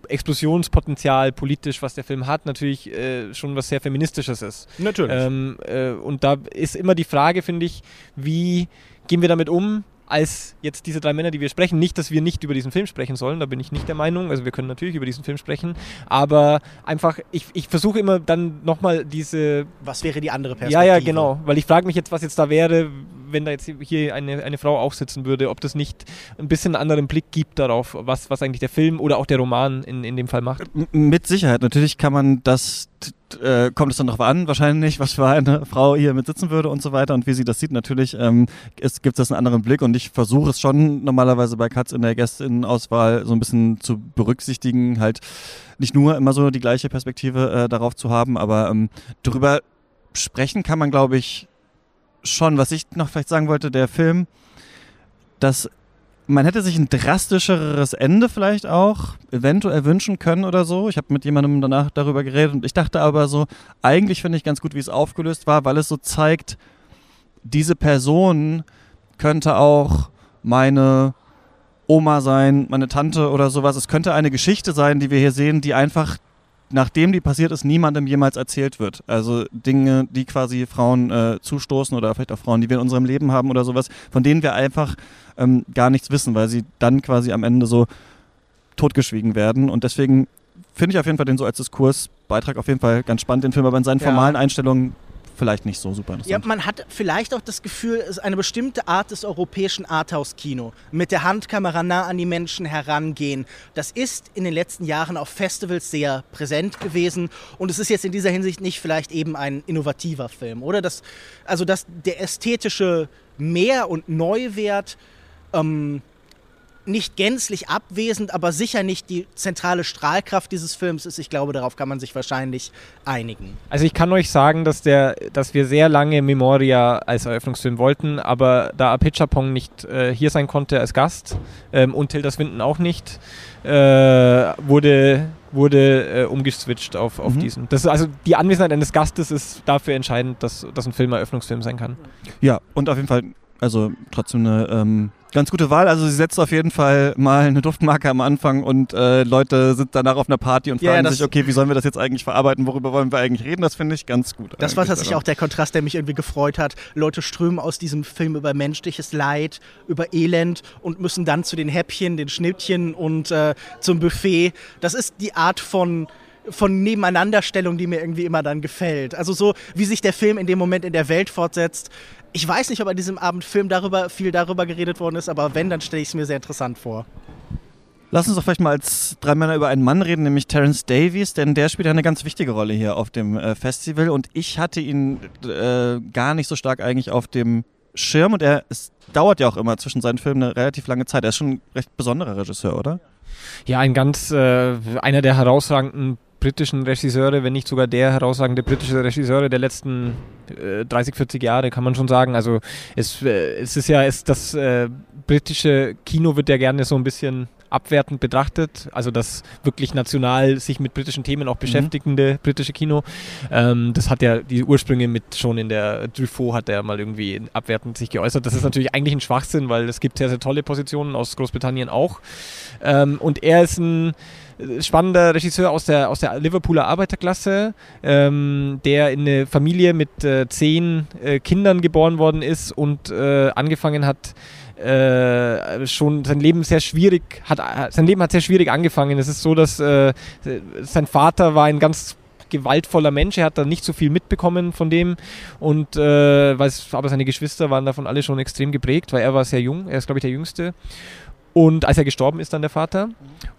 Explosionspotenzial politisch, was der Film hat, natürlich äh, schon was sehr Feministisches ist. Natürlich. Ähm, äh, und da ist immer die Frage, finde ich, wie gehen wir damit um? Als jetzt diese drei Männer, die wir sprechen. Nicht, dass wir nicht über diesen Film sprechen sollen, da bin ich nicht der Meinung. Also wir können natürlich über diesen Film sprechen, aber einfach, ich, ich versuche immer dann nochmal diese... Was wäre die andere Perspektive? Ja, ja, genau. Weil ich frage mich jetzt, was jetzt da wäre, wenn da jetzt hier eine, eine Frau auch sitzen würde, ob das nicht ein bisschen einen anderen Blick gibt darauf, was, was eigentlich der Film oder auch der Roman in, in dem Fall macht. Mit Sicherheit. Natürlich kann man das äh, kommt es dann darauf an, wahrscheinlich, was für eine Frau hier mit sitzen würde und so weiter und wie sie das sieht. Natürlich ähm, ist, gibt es einen anderen Blick und ich versuche es schon normalerweise bei Katz in der Gästinnenauswahl so ein bisschen zu berücksichtigen, halt nicht nur immer so die gleiche Perspektive äh, darauf zu haben, aber ähm, darüber sprechen kann man, glaube ich, schon. Was ich noch vielleicht sagen wollte, der Film, dass man hätte sich ein drastischeres Ende vielleicht auch eventuell wünschen können oder so. Ich habe mit jemandem danach darüber geredet und ich dachte aber so, eigentlich finde ich ganz gut, wie es aufgelöst war, weil es so zeigt, diese Person könnte auch meine Oma sein, meine Tante oder sowas. Es könnte eine Geschichte sein, die wir hier sehen, die einfach, nachdem die passiert ist, niemandem jemals erzählt wird. Also Dinge, die quasi Frauen äh, zustoßen oder vielleicht auch Frauen, die wir in unserem Leben haben oder sowas, von denen wir einfach ähm, gar nichts wissen, weil sie dann quasi am Ende so totgeschwiegen werden. Und deswegen finde ich auf jeden Fall den so als Diskursbeitrag auf jeden Fall ganz spannend, den Film, aber in seinen Ja. formalen Einstellungen vielleicht nicht so super Ja, interessant. man hat vielleicht auch das Gefühl, es ist eine bestimmte Art des europäischen Arthouse-Kino. Mit der Handkamera nah an die Menschen herangehen. Das ist in den letzten Jahren auf Festivals sehr präsent gewesen. Und es ist jetzt in dieser Hinsicht nicht vielleicht eben ein innovativer Film, oder? Das, also, dass der ästhetische Mehr- und Neuwert ähm, nicht gänzlich abwesend, aber sicher nicht die zentrale Strahlkraft dieses Films ist. Ich glaube, darauf kann man sich wahrscheinlich einigen. Also ich kann euch sagen, dass, der, dass wir sehr lange Memoria als Eröffnungsfilm wollten, aber da Apichatpong nicht äh, hier sein konnte als Gast ähm, und Tilda Swinton auch nicht, äh, wurde, wurde äh, umgeswitcht auf, auf Mhm. diesen. Das ist also die Anwesenheit eines Gastes ist dafür entscheidend, dass, dass ein Film Eröffnungsfilm sein kann. Ja, und auf jeden Fall, also trotzdem eine ähm, ganz gute Wahl. Also sie setzt auf jeden Fall mal eine Duftmarke am Anfang und äh, Leute sind danach auf einer Party und Ja, fragen das- sich, okay, wie sollen wir das jetzt eigentlich verarbeiten, worüber wollen wir eigentlich reden? Das finde ich ganz gut. Das war tatsächlich auch der Kontrast, der mich irgendwie gefreut hat. Leute strömen aus diesem Film über menschliches Leid, über Elend und müssen dann zu den Häppchen, den Schnittchen und äh, zum Buffet. Das ist die Art von von Nebeneinanderstellung, die mir irgendwie immer dann gefällt. Also so, wie sich der Film in dem Moment in der Welt fortsetzt. Ich weiß nicht, ob an diesem Abend Film darüber, viel darüber geredet worden ist, aber wenn, dann stelle ich es mir sehr interessant vor. Lass uns doch vielleicht mal als drei Männer über einen Mann reden, nämlich Terence Davies, denn der spielt eine ganz wichtige Rolle hier auf dem äh, Festival und ich hatte ihn äh, gar nicht so stark eigentlich auf dem Schirm und er, es dauert ja auch immer zwischen seinen Filmen eine relativ lange Zeit. Er ist schon ein recht besonderer Regisseur, oder? Ja, ein ganz, äh, einer der herausragenden britischen Regisseure, wenn nicht sogar der herausragende britische Regisseure der letzten äh, 30, 40 Jahre, kann man schon sagen. Also es, äh, es ist ja, es, das äh, britische Kino wird ja gerne so ein bisschen abwertend betrachtet, also das wirklich national sich mit britischen Themen auch beschäftigende britische Kino. Ähm, das hat ja die Ursprünge mit schon in der Truffaut hat er mal irgendwie abwertend sich geäußert. Das ist natürlich eigentlich ein Schwachsinn, weil es gibt sehr, sehr tolle Positionen aus Großbritannien auch. Ähm, und er ist ein spannender Regisseur aus der, aus der Liverpooler Arbeiterklasse, ähm, der in eine Familie mit äh, zehn äh, Kindern geboren worden ist und äh, angefangen hat, äh, schon sein Leben sehr schwierig hat, äh, sein Leben hat sehr schwierig angefangen. Es ist so, dass äh, sein Vater war ein ganz gewaltvoller Mensch, er hat da nicht so viel mitbekommen von dem und äh, aber seine Geschwister waren davon alle schon extrem geprägt, weil er war sehr jung, er ist glaube ich der Jüngste und als er gestorben ist dann der Vater.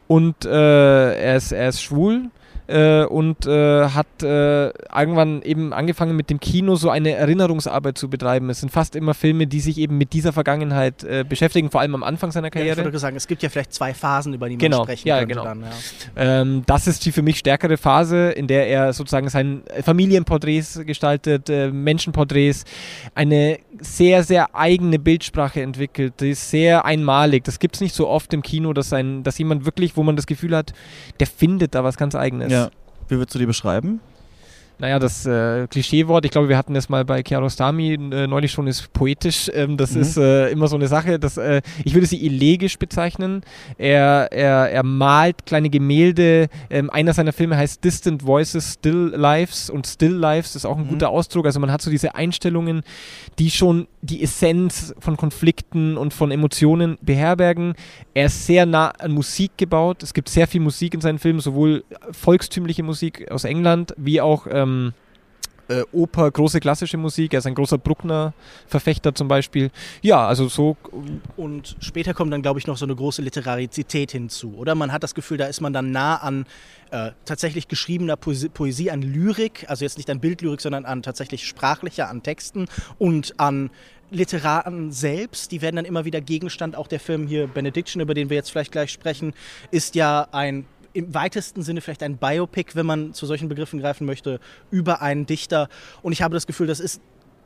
Und äh, er, ist, er ist schwul äh, und äh, hat äh, irgendwann eben angefangen mit dem Kino so eine Erinnerungsarbeit zu betreiben. Es sind fast immer Filme, die sich eben mit dieser Vergangenheit äh, beschäftigen, vor allem am Anfang seiner Ja, ich Karriere. würde sagen, es gibt ja vielleicht zwei Phasen, über die man Genau, sprechen ja, genau. dann. Ja. Ähm, das ist die für mich stärkere Phase, in der er sozusagen sein Familienporträts gestaltet, äh, Menschenporträts, eine sehr, sehr eigene Bildsprache entwickelt. Die ist sehr einmalig. Das gibt es nicht so oft im Kino, dass, ein, dass jemand wirklich, wo man das Gefühl hat, der findet da was ganz Eigenes. Ja. Wie würdest du die beschreiben? Naja, das äh, Klischeewort, ich glaube, wir hatten das mal bei Kiarostami äh, neulich schon, ist poetisch. Ähm, das Mhm. ist äh, immer so eine Sache. Das, äh, ich würde sie elegisch bezeichnen. Er, er, er malt kleine Gemälde. Ähm, einer seiner Filme heißt Distant Voices, Still Lives. Und Still Lives ist auch ein Mhm. guter Ausdruck. Also man hat so diese Einstellungen, die schon die Essenz von Konflikten und von Emotionen beherbergen. Er ist sehr nah an Musik gebaut. Es gibt sehr viel Musik in seinen Filmen, sowohl volkstümliche Musik aus England wie auch ähm, äh, Oper, große klassische Musik. Er ist ein großer Bruckner-Verfechter zum Beispiel. Ja, also so. Und später kommt dann, glaube ich, noch so eine große Literarizität hinzu, oder? Man hat das Gefühl, da ist man dann nah an äh, tatsächlich geschriebener Poesie, Poesie, an Lyrik, also jetzt nicht an Bildlyrik, sondern an tatsächlich sprachlicher, an Texten und an Literaten selbst, die werden dann immer wieder Gegenstand. Auch der Film hier Benediction, über den wir jetzt vielleicht gleich sprechen, ist ja ein im weitesten Sinne vielleicht ein Biopic, wenn man zu solchen Begriffen greifen möchte, über einen Dichter. Und ich habe das Gefühl, das ist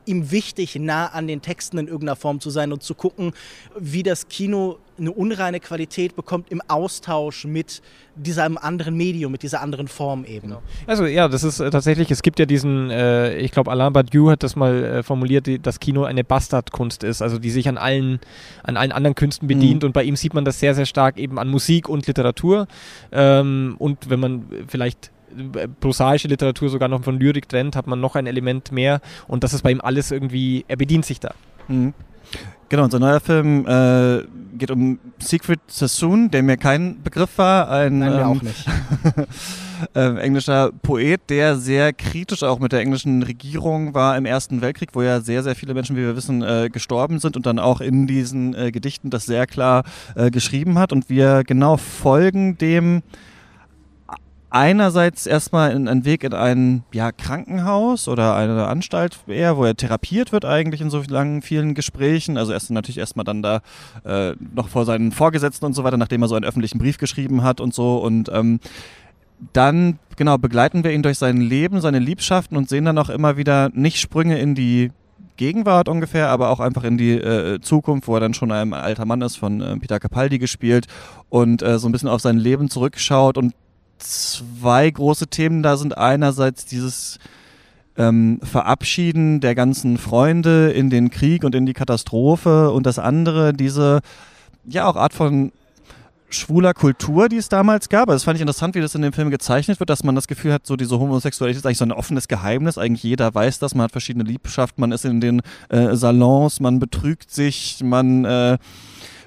ihm wichtig, nah an den Texten in irgendeiner Form zu sein und zu gucken, wie das Kino eine unreine Qualität bekommt im Austausch mit diesem anderen Medium, mit dieser anderen Form eben. Genau. Also ja, das ist äh, tatsächlich, es gibt ja diesen, äh, ich glaube Alain Badiou hat das mal äh, formuliert, die, dass Kino eine Bastardkunst ist, also die sich an allen, an allen anderen Künsten bedient mhm. und bei ihm sieht man das sehr, sehr stark eben an Musik und Literatur ähm, und wenn man vielleicht prosaische Literatur sogar noch von Lyrik trennt, hat man noch ein Element mehr und das ist bei ihm alles irgendwie, er bedient sich da. Mhm. Genau, unser neuer Film äh, geht um Siegfried Sassoon, der mir kein Begriff war. Ein, Nein, mir ähm, auch nicht. <laughs> äh, englischer Poet, der sehr kritisch auch mit der englischen Regierung war im Ersten Weltkrieg, wo ja sehr, sehr viele Menschen, wie wir wissen, äh, gestorben sind und dann auch in diesen äh, Gedichten das sehr klar äh, geschrieben hat. Und wir genau folgen dem einerseits erstmal in, ein Weg in ein ja, Krankenhaus oder eine Anstalt eher, wo er therapiert wird eigentlich in so langen, vielen Gesprächen. Also erst natürlich erstmal dann da äh, noch vor seinen Vorgesetzten und so weiter, nachdem er so einen öffentlichen Brief geschrieben hat und so. Und ähm, dann, genau, begleiten wir ihn durch sein Leben, seine Liebschaften und sehen dann auch immer wieder nicht Sprünge in die Gegenwart ungefähr, aber auch einfach in die äh, Zukunft, wo er dann schon ein alter Mann ist, von äh, Peter Capaldi gespielt und äh, so ein bisschen auf sein Leben zurückschaut und zwei große Themen da sind. Einerseits dieses ähm, Verabschieden der ganzen Freunde in den Krieg und in die Katastrophe und das andere, diese ja auch Art von schwuler Kultur, die es damals gab. Also das fand ich interessant, wie das in dem Film gezeichnet wird, dass man das Gefühl hat, so diese Homosexualität ist eigentlich so ein offenes Geheimnis. Eigentlich jeder weiß das, man hat verschiedene Liebschaften, man ist in den äh, Salons, man betrügt sich, man äh,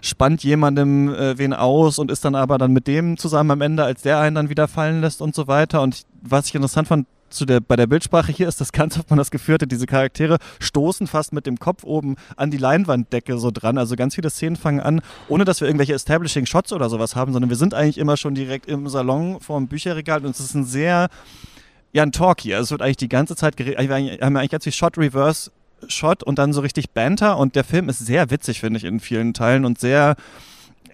spannt jemandem äh, wen aus und ist dann aber dann mit dem zusammen am Ende, als der einen dann wieder fallen lässt und so weiter. Und was ich interessant fand, zu der, bei der Bildsprache hier ist das ganz <laughs> oft man das Gefühl hatte, diese Charaktere stoßen fast mit dem Kopf oben an die Leinwanddecke so dran. Also ganz viele Szenen fangen an, ohne dass wir irgendwelche Establishing Shots oder sowas haben, sondern wir sind eigentlich immer schon direkt im Salon vor dem Bücherregal und es ist ein sehr, ja, ein Talkie. Also es wird eigentlich die ganze Zeit geredet. Wir haben eigentlich ganz viel Shot Reverse Shot und dann so richtig Banter und der Film ist sehr witzig, finde ich, in vielen Teilen und sehr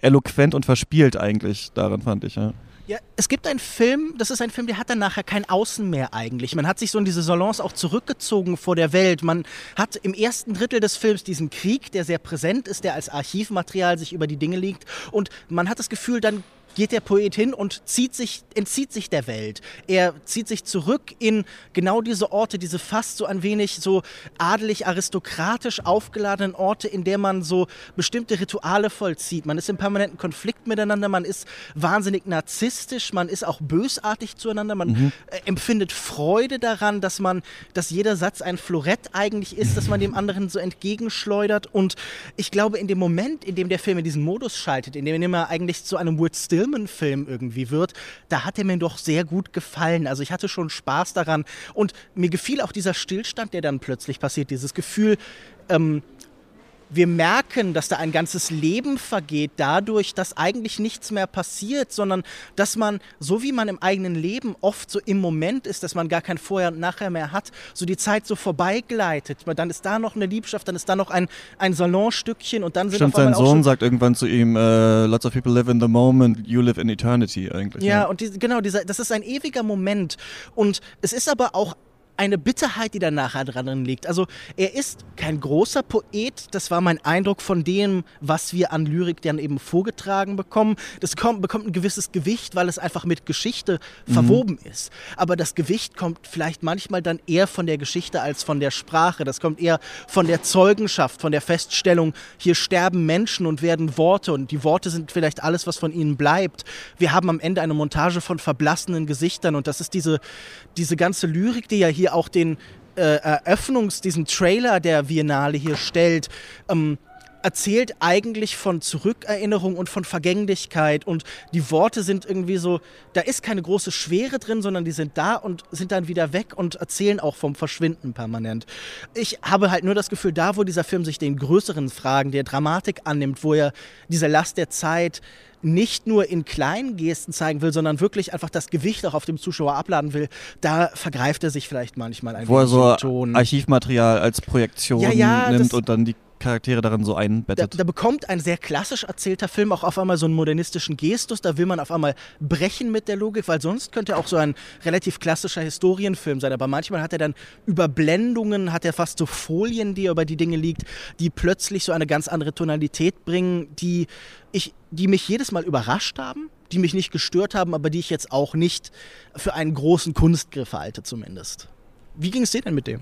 eloquent und verspielt eigentlich, daran fand ich, ja. Ja, es gibt einen Film, das ist ein Film, der hat dann nachher kein Außen mehr eigentlich. Man hat sich so in diese Salons auch zurückgezogen vor der Welt. Man hat im ersten Drittel des Films diesen Krieg, der sehr präsent ist, der als Archivmaterial sich über die Dinge liegt. Und man hat das Gefühl, dann geht der Poet hin und zieht sich, entzieht sich der Welt. Er zieht sich zurück in genau diese Orte, diese fast so ein wenig so adelig, aristokratisch aufgeladenen Orte, in der man so bestimmte Rituale vollzieht. Man ist im permanenten Konflikt miteinander, man ist wahnsinnig narzisstisch, man ist auch bösartig zueinander, man mhm. Äh, empfindet Freude daran, dass man, dass jeder Satz ein Florett eigentlich ist, dass man dem anderen so entgegenschleudert. Und ich glaube, in dem Moment, in dem der Film in diesen Modus schaltet, in dem er eigentlich zu einem Wood Still Firmenfilm irgendwie wird, da hat er mir doch sehr gut gefallen. Also ich hatte schon Spaß daran und mir gefiel auch dieser Stillstand, der dann plötzlich passiert, dieses Gefühl, ähm, wir merken, dass da ein ganzes Leben vergeht dadurch, dass eigentlich nichts mehr passiert, sondern dass man, so wie man im eigenen Leben oft so im Moment ist, dass man gar kein Vorher und Nachher mehr hat, so die Zeit so vorbeigleitet. Dann ist da noch eine Liebschaft, dann ist da noch ein, ein Salonstückchen und dann sind Stimmt, sein Sohn sagt irgendwann zu ihm, uh, lots of people live in the moment, you live in eternity eigentlich. Ja, ja. und die, genau, dieser, das ist ein ewiger Moment und es ist aber auch eine Bitterheit, die da nachher dran liegt. Also er ist kein großer Poet, das war mein Eindruck von dem, was wir an Lyrik dann eben vorgetragen bekommen. Das kommt, bekommt ein gewisses Gewicht, weil es einfach mit Geschichte mhm. verwoben ist. Aber das Gewicht kommt vielleicht manchmal dann eher von der Geschichte als von der Sprache. Das kommt eher von der Zeugenschaft, von der Feststellung, hier sterben Menschen und werden Worte und die Worte sind vielleicht alles, was von ihnen bleibt. Wir haben am Ende eine Montage von verblassenen Gesichtern und das ist diese, diese ganze Lyrik, die ja hier hier auch den äh, Eröffnungs-, diesen Trailer der Biennale hier stellt, ähm, erzählt eigentlich von Zurückerinnerung und von Vergänglichkeit und die Worte sind irgendwie so, da ist keine große Schwere drin, sondern die sind da und sind dann wieder weg und erzählen auch vom Verschwinden permanent. Ich habe halt nur das Gefühl, da wo dieser Film sich den größeren Fragen der Dramatik annimmt, wo er diese Last der Zeit nicht nur in kleinen Gesten zeigen will, sondern wirklich einfach das Gewicht auch auf dem Zuschauer abladen will, da vergreift er sich vielleicht manchmal ein Wo er so Ton. Archivmaterial als Projektion ja, ja, nimmt und dann die Charaktere darin so Da, einbettet. da bekommt ein sehr klassisch erzählter Film auch auf einmal so einen modernistischen Gestus. Da will man auf einmal brechen mit der Logik, weil sonst könnte er auch so ein relativ klassischer Historienfilm sein. Aber manchmal hat er dann Überblendungen, hat er fast so Folien, die er über die Dinge liegt, die plötzlich so eine ganz andere Tonalität bringen, die, ich, die mich jedes Mal überrascht haben, die mich nicht gestört haben, aber die ich jetzt auch nicht für einen großen Kunstgriff halte zumindest. Wie ging es dir denn mit dem?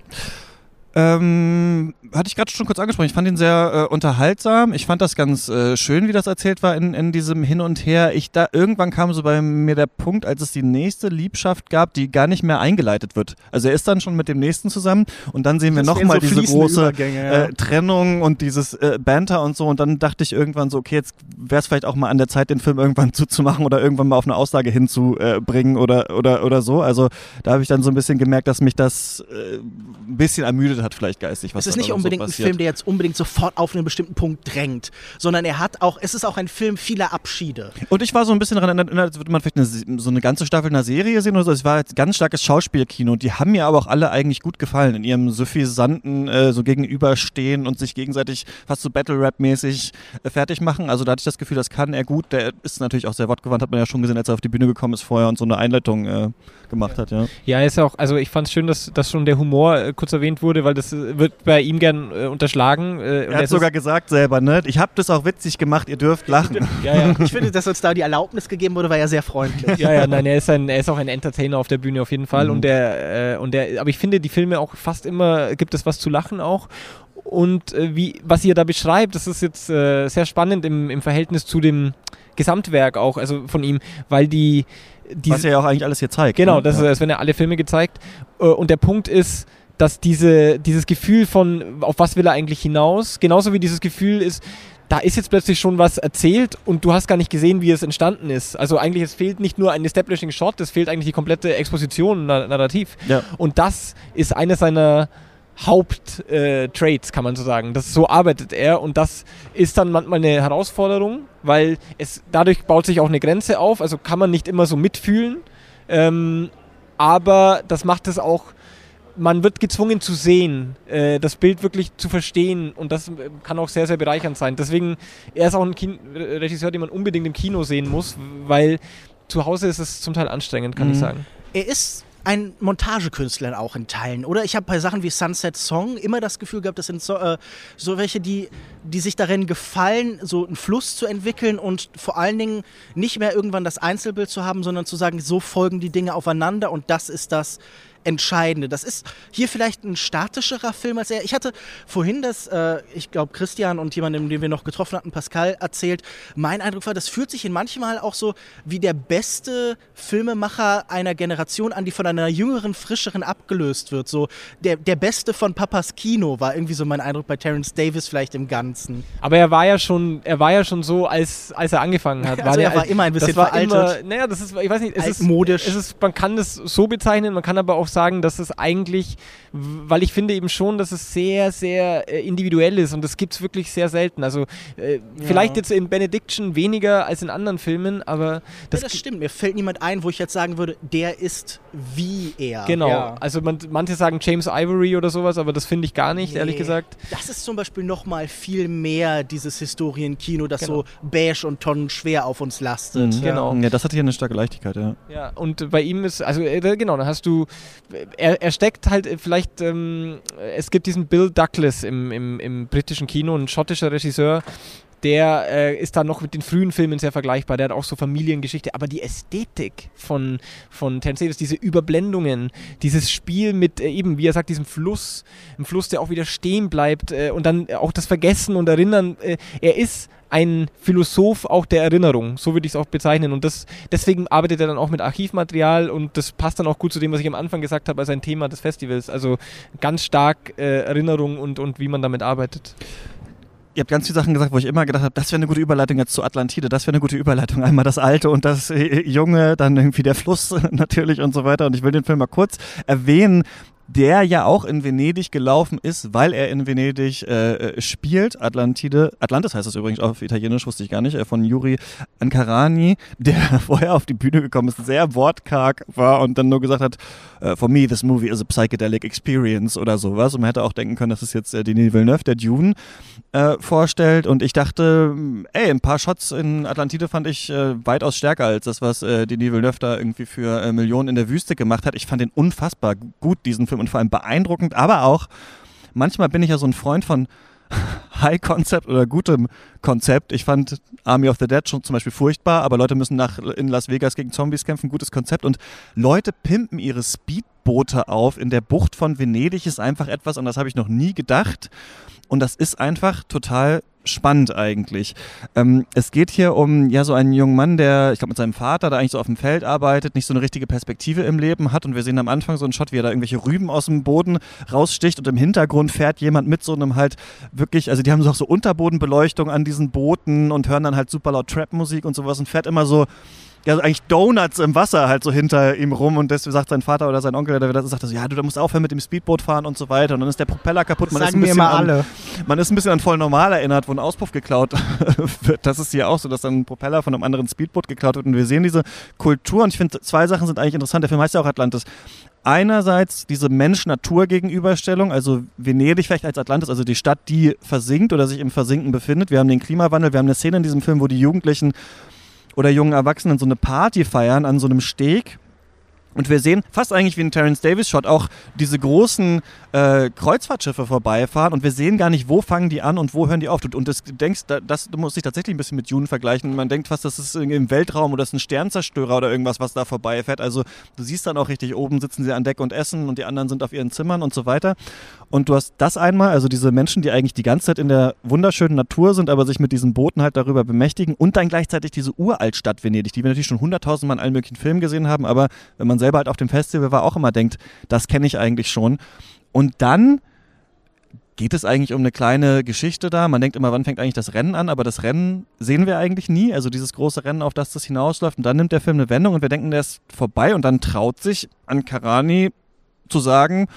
Ähm, hatte ich gerade schon kurz angesprochen. Ich fand ihn sehr äh, unterhaltsam. Ich fand das ganz äh, schön, wie das erzählt war in, in diesem Hin und Her. Ich da irgendwann kam so bei mir der Punkt, als es die nächste Liebschaft gab, die gar nicht mehr eingeleitet wird. Also er ist dann schon mit dem nächsten zusammen und dann sehen wir nochmal so diese große ja. äh, Trennung und dieses äh, Banter und so. Und dann dachte ich irgendwann so, okay, jetzt wäre es vielleicht auch mal an der Zeit, den Film irgendwann <laughs> zuzumachen oder irgendwann mal auf eine Aussage hinzubringen oder, oder, oder so. Also da habe ich dann so ein bisschen gemerkt, dass mich das äh, ein bisschen ermüdet hat, vielleicht geistig. Was es ist nicht unbedingt so ein. Film, der jetzt unbedingt sofort auf einen bestimmten Punkt drängt, sondern er hat auch, es ist auch ein Film vieler Abschiede. Und ich war so ein bisschen daran erinnert, als würde man vielleicht eine, so eine ganze Staffel einer Serie sehen oder so. Es war jetzt ganz starkes Schauspielkino. Die haben mir aber auch alle eigentlich gut gefallen in ihrem suffisanten äh, so gegenüberstehen und sich gegenseitig fast so Battle-Rap-mäßig äh, fertig machen. Also da hatte ich das Gefühl, das kann er gut. Der ist natürlich auch sehr wortgewandt, hat man ja schon gesehen, als er auf die Bühne gekommen ist vorher und so eine Einleitung äh, gemacht hat, ja. Ja, ist auch, also ich fand es schön, dass, dass schon der Humor äh, kurz erwähnt wurde, weil das äh, wird bei ihm gern äh, unterschlagen. Äh, Er hat es sogar gesagt selber, ne? Ich habe das auch witzig gemacht, ihr dürft lachen. ja, ja. Ich finde, dass uns da die Erlaubnis gegeben wurde, war ja sehr freundlich. Ja, ja, nein, er ist, ein, er ist auch ein Entertainer auf der Bühne auf jeden Fall. Mhm. Und der, äh, und der, aber ich finde, die Filme auch fast immer gibt es was zu lachen auch. Und äh, wie, was ihr da beschreibt, das ist jetzt äh, sehr spannend im, im Verhältnis zu dem Gesamtwerk auch, also von ihm, weil die, die Was er ja auch eigentlich alles hier zeigt. Genau, ne? das ja. ist, es werden ja alle Filme gezeigt. Äh, Und der Punkt ist, dass diese, dieses Gefühl von, auf was will er eigentlich hinaus, genauso wie dieses Gefühl ist, da ist jetzt plötzlich schon was erzählt und du hast gar nicht gesehen, wie es entstanden ist. Also eigentlich, es fehlt nicht nur ein Establishing Shot, es fehlt eigentlich die komplette Exposition, na, narrativ. Ja. Und das ist eine seiner Haupttraits, äh, kann man so sagen. Das, so arbeitet er und das ist dann manchmal eine Herausforderung, weil es dadurch baut sich auch eine Grenze auf, also kann man nicht immer so mitfühlen. Ähm, aber das macht es auch, man wird gezwungen zu sehen, äh, das Bild wirklich zu verstehen und das äh, kann auch sehr, sehr bereichernd sein. Deswegen, er ist auch ein Kin Regisseur, den man unbedingt im Kino sehen muss, weil zu Hause ist es zum Teil anstrengend, kann ich Mhm. sagen. Er ist ein Montagekünstler auch in Teilen, oder? Ich habe bei Sachen wie Sunset Song immer das Gefühl gehabt, das sind so, äh, so welche, die, die sich darin gefallen, so einen Fluss zu entwickeln und vor allen Dingen nicht mehr irgendwann das Einzelbild zu haben, sondern zu sagen, so folgen die Dinge aufeinander und das ist das Entscheidende. Das ist hier vielleicht ein statischerer Film als er. Ich hatte vorhin das, äh, ich glaube, Christian und jemandem, den wir noch getroffen hatten, Pascal, erzählt. Mein Eindruck war, das fühlt sich in manchmal auch so wie der beste Filmemacher einer Generation an, die von einer jüngeren, frischeren abgelöst wird. So der, der Beste von Papas Kino war irgendwie so mein Eindruck bei Terence Davis vielleicht im Ganzen. Aber er war ja schon, er war ja schon so, als, als er angefangen hat. <laughs> Also der er war immer ein bisschen das war veraltet. Immer, naja, das ist, ich weiß nicht, es ist, Altmodisch. es ist, man kann das so bezeichnen, man kann aber auch sagen, dass es eigentlich, weil ich finde eben schon, dass es sehr, sehr äh, individuell ist und das gibt es wirklich sehr selten. Also äh, vielleicht jetzt in Benediction weniger als in anderen Filmen, aber das, ja, das stimmt. Mir fällt niemand ein, wo ich jetzt sagen würde, der ist wie er. Genau, Ja. also man, manche sagen James Ivory oder sowas, aber das finde ich gar nicht, ehrlich Nee. gesagt. Das ist zum Beispiel noch mal viel mehr dieses Historienkino, das Genau. so beige und tonnenschwer auf uns lastet. Mhm. Genau. Ja, das hat hier eine starke Leichtigkeit, ja. Ja, und bei ihm ist, also äh, genau, dann hast du, er, er steckt halt äh, vielleicht, ähm, es gibt diesen Bill Douglas im, im, im britischen Kino, ein schottischer Regisseur, der äh, ist dann noch mit den frühen Filmen sehr vergleichbar, der hat auch so Familiengeschichte, aber die Ästhetik von, von Terence diese Überblendungen, dieses Spiel mit äh, eben, wie er sagt, diesem Fluss, ein Fluss, der auch wieder stehen bleibt äh, und dann auch das Vergessen und Erinnern, äh, er ist ein Philosoph auch der Erinnerung, so würde ich es auch bezeichnen. Und das, deswegen arbeitet er dann auch mit Archivmaterial und das passt dann auch gut zu dem, was ich am Anfang gesagt habe, als ein Thema des Festivals. Also ganz stark äh, Erinnerung und, und wie man damit arbeitet. Ihr habt ganz viele Sachen gesagt, wo ich immer gedacht habe, das wäre eine gute Überleitung jetzt zu Atlantide, das wäre eine gute Überleitung. Einmal das Alte und das äh, Junge, dann irgendwie der Fluss <laughs> natürlich und so weiter. Und ich will den Film mal kurz erwähnen. Der ja auch in Venedig gelaufen ist, weil er in Venedig äh, äh spielt. Atlantide, Atlantis heißt das übrigens auf Italienisch, wusste ich gar nicht, äh, von Yuri Ankarani, <laughs> der vorher auf die Bühne gekommen ist, sehr wortkarg war und dann nur gesagt hat, uh, for me this movie is a psychedelic experience oder sowas. Und man hätte auch denken können, das ist jetzt äh, Denis Villeneuve, der Dune äh, vorstellt. Und ich dachte, ey, ein paar Shots in Atlantide fand ich äh, weitaus stärker als das, was äh, Denis Villeneuve da irgendwie für äh, Millionen in der Wüste gemacht hat. Ich fand den unfassbar gut, diesen Film, und vor allem beeindruckend, aber auch, manchmal bin ich ja so ein Freund von <laughs> High Concept oder gutem Konzept. Ich fand Army of the Dead schon zum Beispiel furchtbar, aber Leute müssen nach, in Las Vegas gegen Zombies kämpfen, gutes Konzept. Und Leute pimpen ihre Speedboote auf in der Bucht von Venedig ist einfach etwas, und das habe ich noch nie gedacht. Und das ist einfach total spannend eigentlich. Ähm, es geht hier um ja so einen jungen Mann, der, ich glaube, mit seinem Vater da eigentlich so auf dem Feld arbeitet, nicht so eine richtige Perspektive im Leben hat. Und wir sehen am Anfang so einen Shot, wie er da irgendwelche Rüben aus dem Boden raussticht und im Hintergrund fährt jemand mit so einem halt wirklich, also die haben so auch so Unterbodenbeleuchtung an diesen Booten und hören dann halt super laut Trap-Musik und sowas und fährt immer so ja, also eigentlich Donuts im Wasser halt so hinter ihm rum und deswegen sagt sein Vater oder sein Onkel, der das sagt, so, ja, du musst aufhören mit dem Speedboot fahren und so weiter und dann ist der Propeller kaputt. Man, ist ein, bisschen an, man ist ein bisschen an voll normal erinnert, wo ein Auspuff geklaut <laughs> wird. Das ist hier auch so, dass dann ein Propeller von einem anderen Speedboot geklaut wird und wir sehen diese Kultur und ich finde, zwei Sachen sind eigentlich interessant. Der Film heißt ja auch Atlantis einerseits diese Mensch-Natur-Gegenüberstellung, also Venedig vielleicht als Atlantis, also die Stadt, die versinkt oder sich im Versinken befindet. Wir haben den Klimawandel, wir haben eine Szene in diesem Film, wo die Jugendlichen oder jungen Erwachsenen so eine Party feiern an so einem Steg und wir sehen fast eigentlich wie ein Terence Davis Shot auch diese großen äh, Kreuzfahrtschiffe vorbeifahren und wir sehen gar nicht, wo fangen die an und wo hören die auf. Und das denkst, das muss ich tatsächlich ein bisschen mit Dune vergleichen. Man denkt fast, das ist im Weltraum oder das ist ein Sternzerstörer oder irgendwas, was da vorbeifährt. Also du siehst dann auch richtig, oben sitzen sie an Deck und essen und die anderen sind auf ihren Zimmern und so weiter. Und du hast das einmal, also diese Menschen, die eigentlich die ganze Zeit in der wunderschönen Natur sind, aber sich mit diesen Booten halt darüber bemächtigen und dann gleichzeitig diese Uraltstadt Venedig, die wir natürlich schon hunderttausendmal in allen möglichen Filmen gesehen haben, aber wenn man selber halt auf dem Festival war, auch immer denkt, das kenne ich eigentlich schon. Und dann geht es eigentlich um eine kleine Geschichte da. Man denkt immer, wann fängt eigentlich das Rennen an, aber das Rennen sehen wir eigentlich nie. Also dieses große Rennen, auf das das hinausläuft. Und dann nimmt der Film eine Wendung und wir denken, der ist vorbei. Und dann traut sich Ankarani zu sagen,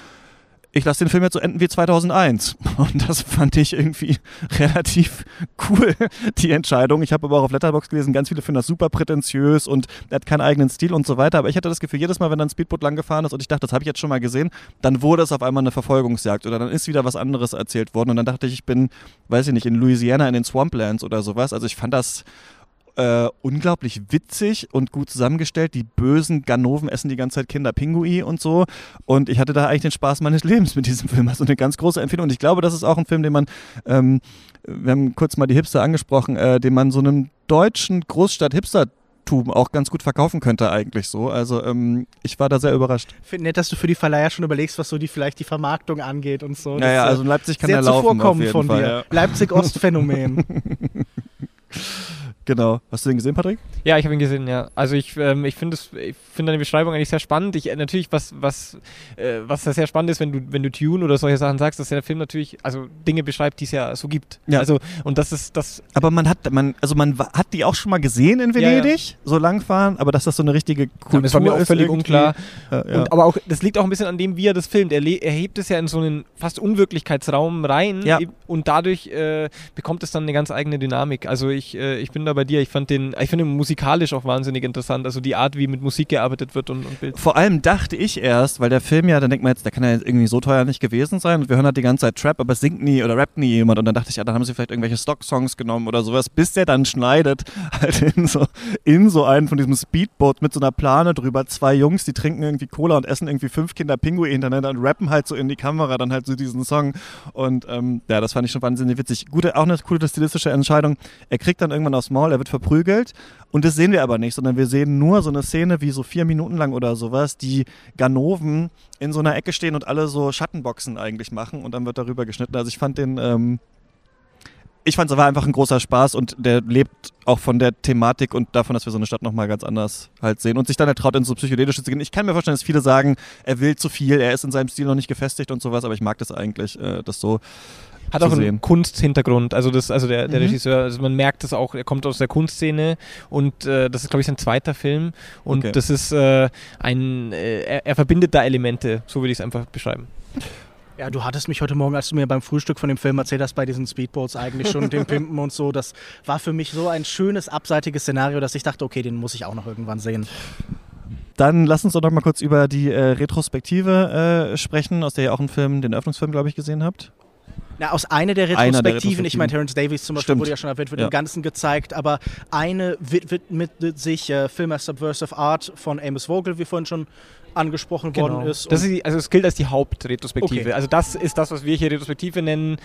ich lasse den Film jetzt so enden wie 2001. <laughs> Und das fand ich irgendwie <laughs> relativ cool, die Entscheidung. Ich habe aber auch auf Letterbox gelesen, ganz viele finden das super prätentiös und er hat keinen eigenen Stil und so weiter. Aber ich hatte das Gefühl, jedes Mal, wenn dann ein Speedboot lang gefahren ist und ich dachte, das habe ich jetzt schon mal gesehen, dann wurde es auf einmal eine Verfolgungsjagd oder dann ist wieder was anderes erzählt worden. Und dann dachte ich, ich bin, weiß ich nicht, in Louisiana in den Swamplands oder sowas. Also ich fand das äh, unglaublich witzig und gut zusammengestellt. Die bösen Ganoven essen die ganze Zeit Kinderpingui und so. Und ich hatte da eigentlich den Spaß meines <laughs> Lebens mit diesem Film. Also eine ganz große Empfehlung. Und ich glaube, das ist auch ein Film, den man, ähm, wir haben kurz mal die Hipster angesprochen, äh, den man so einem deutschen Großstadt-Hipster auch ganz gut verkaufen könnte eigentlich so. Also ähm, ich war da sehr überrascht. Ich finde nett, dass du für die Verleiher schon überlegst, was so die vielleicht die Vermarktung angeht und so. Naja, also in Leipzig kann sehr er laufen auf jeden von Fall, dir. Ja. Leipzig-Ost-Phänomen. <laughs> Genau. Hast du den gesehen, Patrick? Ja, ich habe ihn gesehen, ja. Also ich, ähm, ich finde find deine Beschreibung eigentlich sehr spannend. Ich, äh, natürlich, was, was, äh, was sehr spannend ist, wenn du, wenn du Tune oder solche Sachen sagst, dass der Film natürlich also Dinge beschreibt, die es ja so gibt. Ja. Also, und das ist das. Aber man hat, man, also man hat die auch schon mal gesehen in Venedig, ja, ja. so langfahren, aber dass das so eine richtige Kultur das war mir auch völlig unklar. Ja, und, aber auch, das liegt auch ein bisschen an dem, wie er das filmt. Er, er hebt es ja in so einen fast Unwirklichkeitsraum rein und dadurch äh, bekommt es dann eine ganz eigene Dynamik. Also ich, äh, ich bin da bei dir. Ich fand den ich finde musikalisch auch wahnsinnig interessant. Also die Art, wie mit Musik gearbeitet wird und, und Bild. Vor allem dachte ich erst, weil der Film ja, dann denkt man jetzt, der kann ja irgendwie so teuer nicht gewesen sein und wir hören halt die ganze Zeit Trap, aber singt nie oder rappt nie jemand und dann dachte ich, ja, dann haben sie vielleicht irgendwelche Stock-Songs genommen oder sowas, bis der dann schneidet <laughs> halt in so, in so einen von diesem Speedboat mit so einer Plane drüber, zwei Jungs, die trinken irgendwie Cola und essen irgendwie fünf Kinder Pinguin hintereinander und rappen halt so in die Kamera dann halt so diesen Song und ähm, ja, das fand ich schon wahnsinnig witzig. Gute, auch eine coole stilistische Entscheidung. Er kriegt dann irgendwann aufs Maul, er wird verprügelt und das sehen wir aber nicht, sondern wir sehen nur so eine Szene wie so vier Minuten lang oder sowas, die Ganoven in so einer Ecke stehen und alle so Schattenboxen eigentlich machen und dann wird darüber geschnitten. Also ich fand den, ähm, ich fand es war einfach ein großer Spaß und der lebt auch von der Thematik und davon, dass wir so eine Stadt nochmal ganz anders halt sehen und sich dann ertraut, in so psychedelische zu gehen. Ich kann mir vorstellen, dass viele sagen, er will zu viel, er ist in seinem Stil noch nicht gefestigt und sowas, aber ich mag das eigentlich, äh, das so Hat zu auch einen sehen. Kunsthintergrund. Also das, also der, der Mhm. Regisseur, also man merkt das auch, er kommt aus der Kunstszene und äh, das ist, glaube ich, sein zweiter Film. Und Okay. das ist äh, ein, äh, er, er verbindet da Elemente, so würde ich es einfach beschreiben. Ja, du hattest mich heute Morgen, als du mir beim Frühstück von dem Film erzählt hast, bei diesen Speedboats eigentlich schon, dem <laughs> Pimpen und so. Das war für mich so ein schönes, abseitiges Szenario, dass ich dachte, okay, den muss ich auch noch irgendwann sehen. Dann lass uns doch noch mal kurz über die äh, Retrospektive äh, sprechen, aus der ihr auch einen Film, den Eröffnungsfilm, glaube ich, gesehen habt. Na, aus einer der Einer der Retrospektiven, ich meine, Retrospektiven. Terence Davies zum Beispiel Stimmt. wurde ja schon erwähnt, wird Ja. im Ganzen gezeigt, aber eine wid- widmet sich äh, Film as Subversive Art von Amos Vogel, wie vorhin schon angesprochen worden ist. Das ist die, also es gilt als die Hauptretrospektive. Okay. Also das ist das, was wir hier Retrospektive nennen.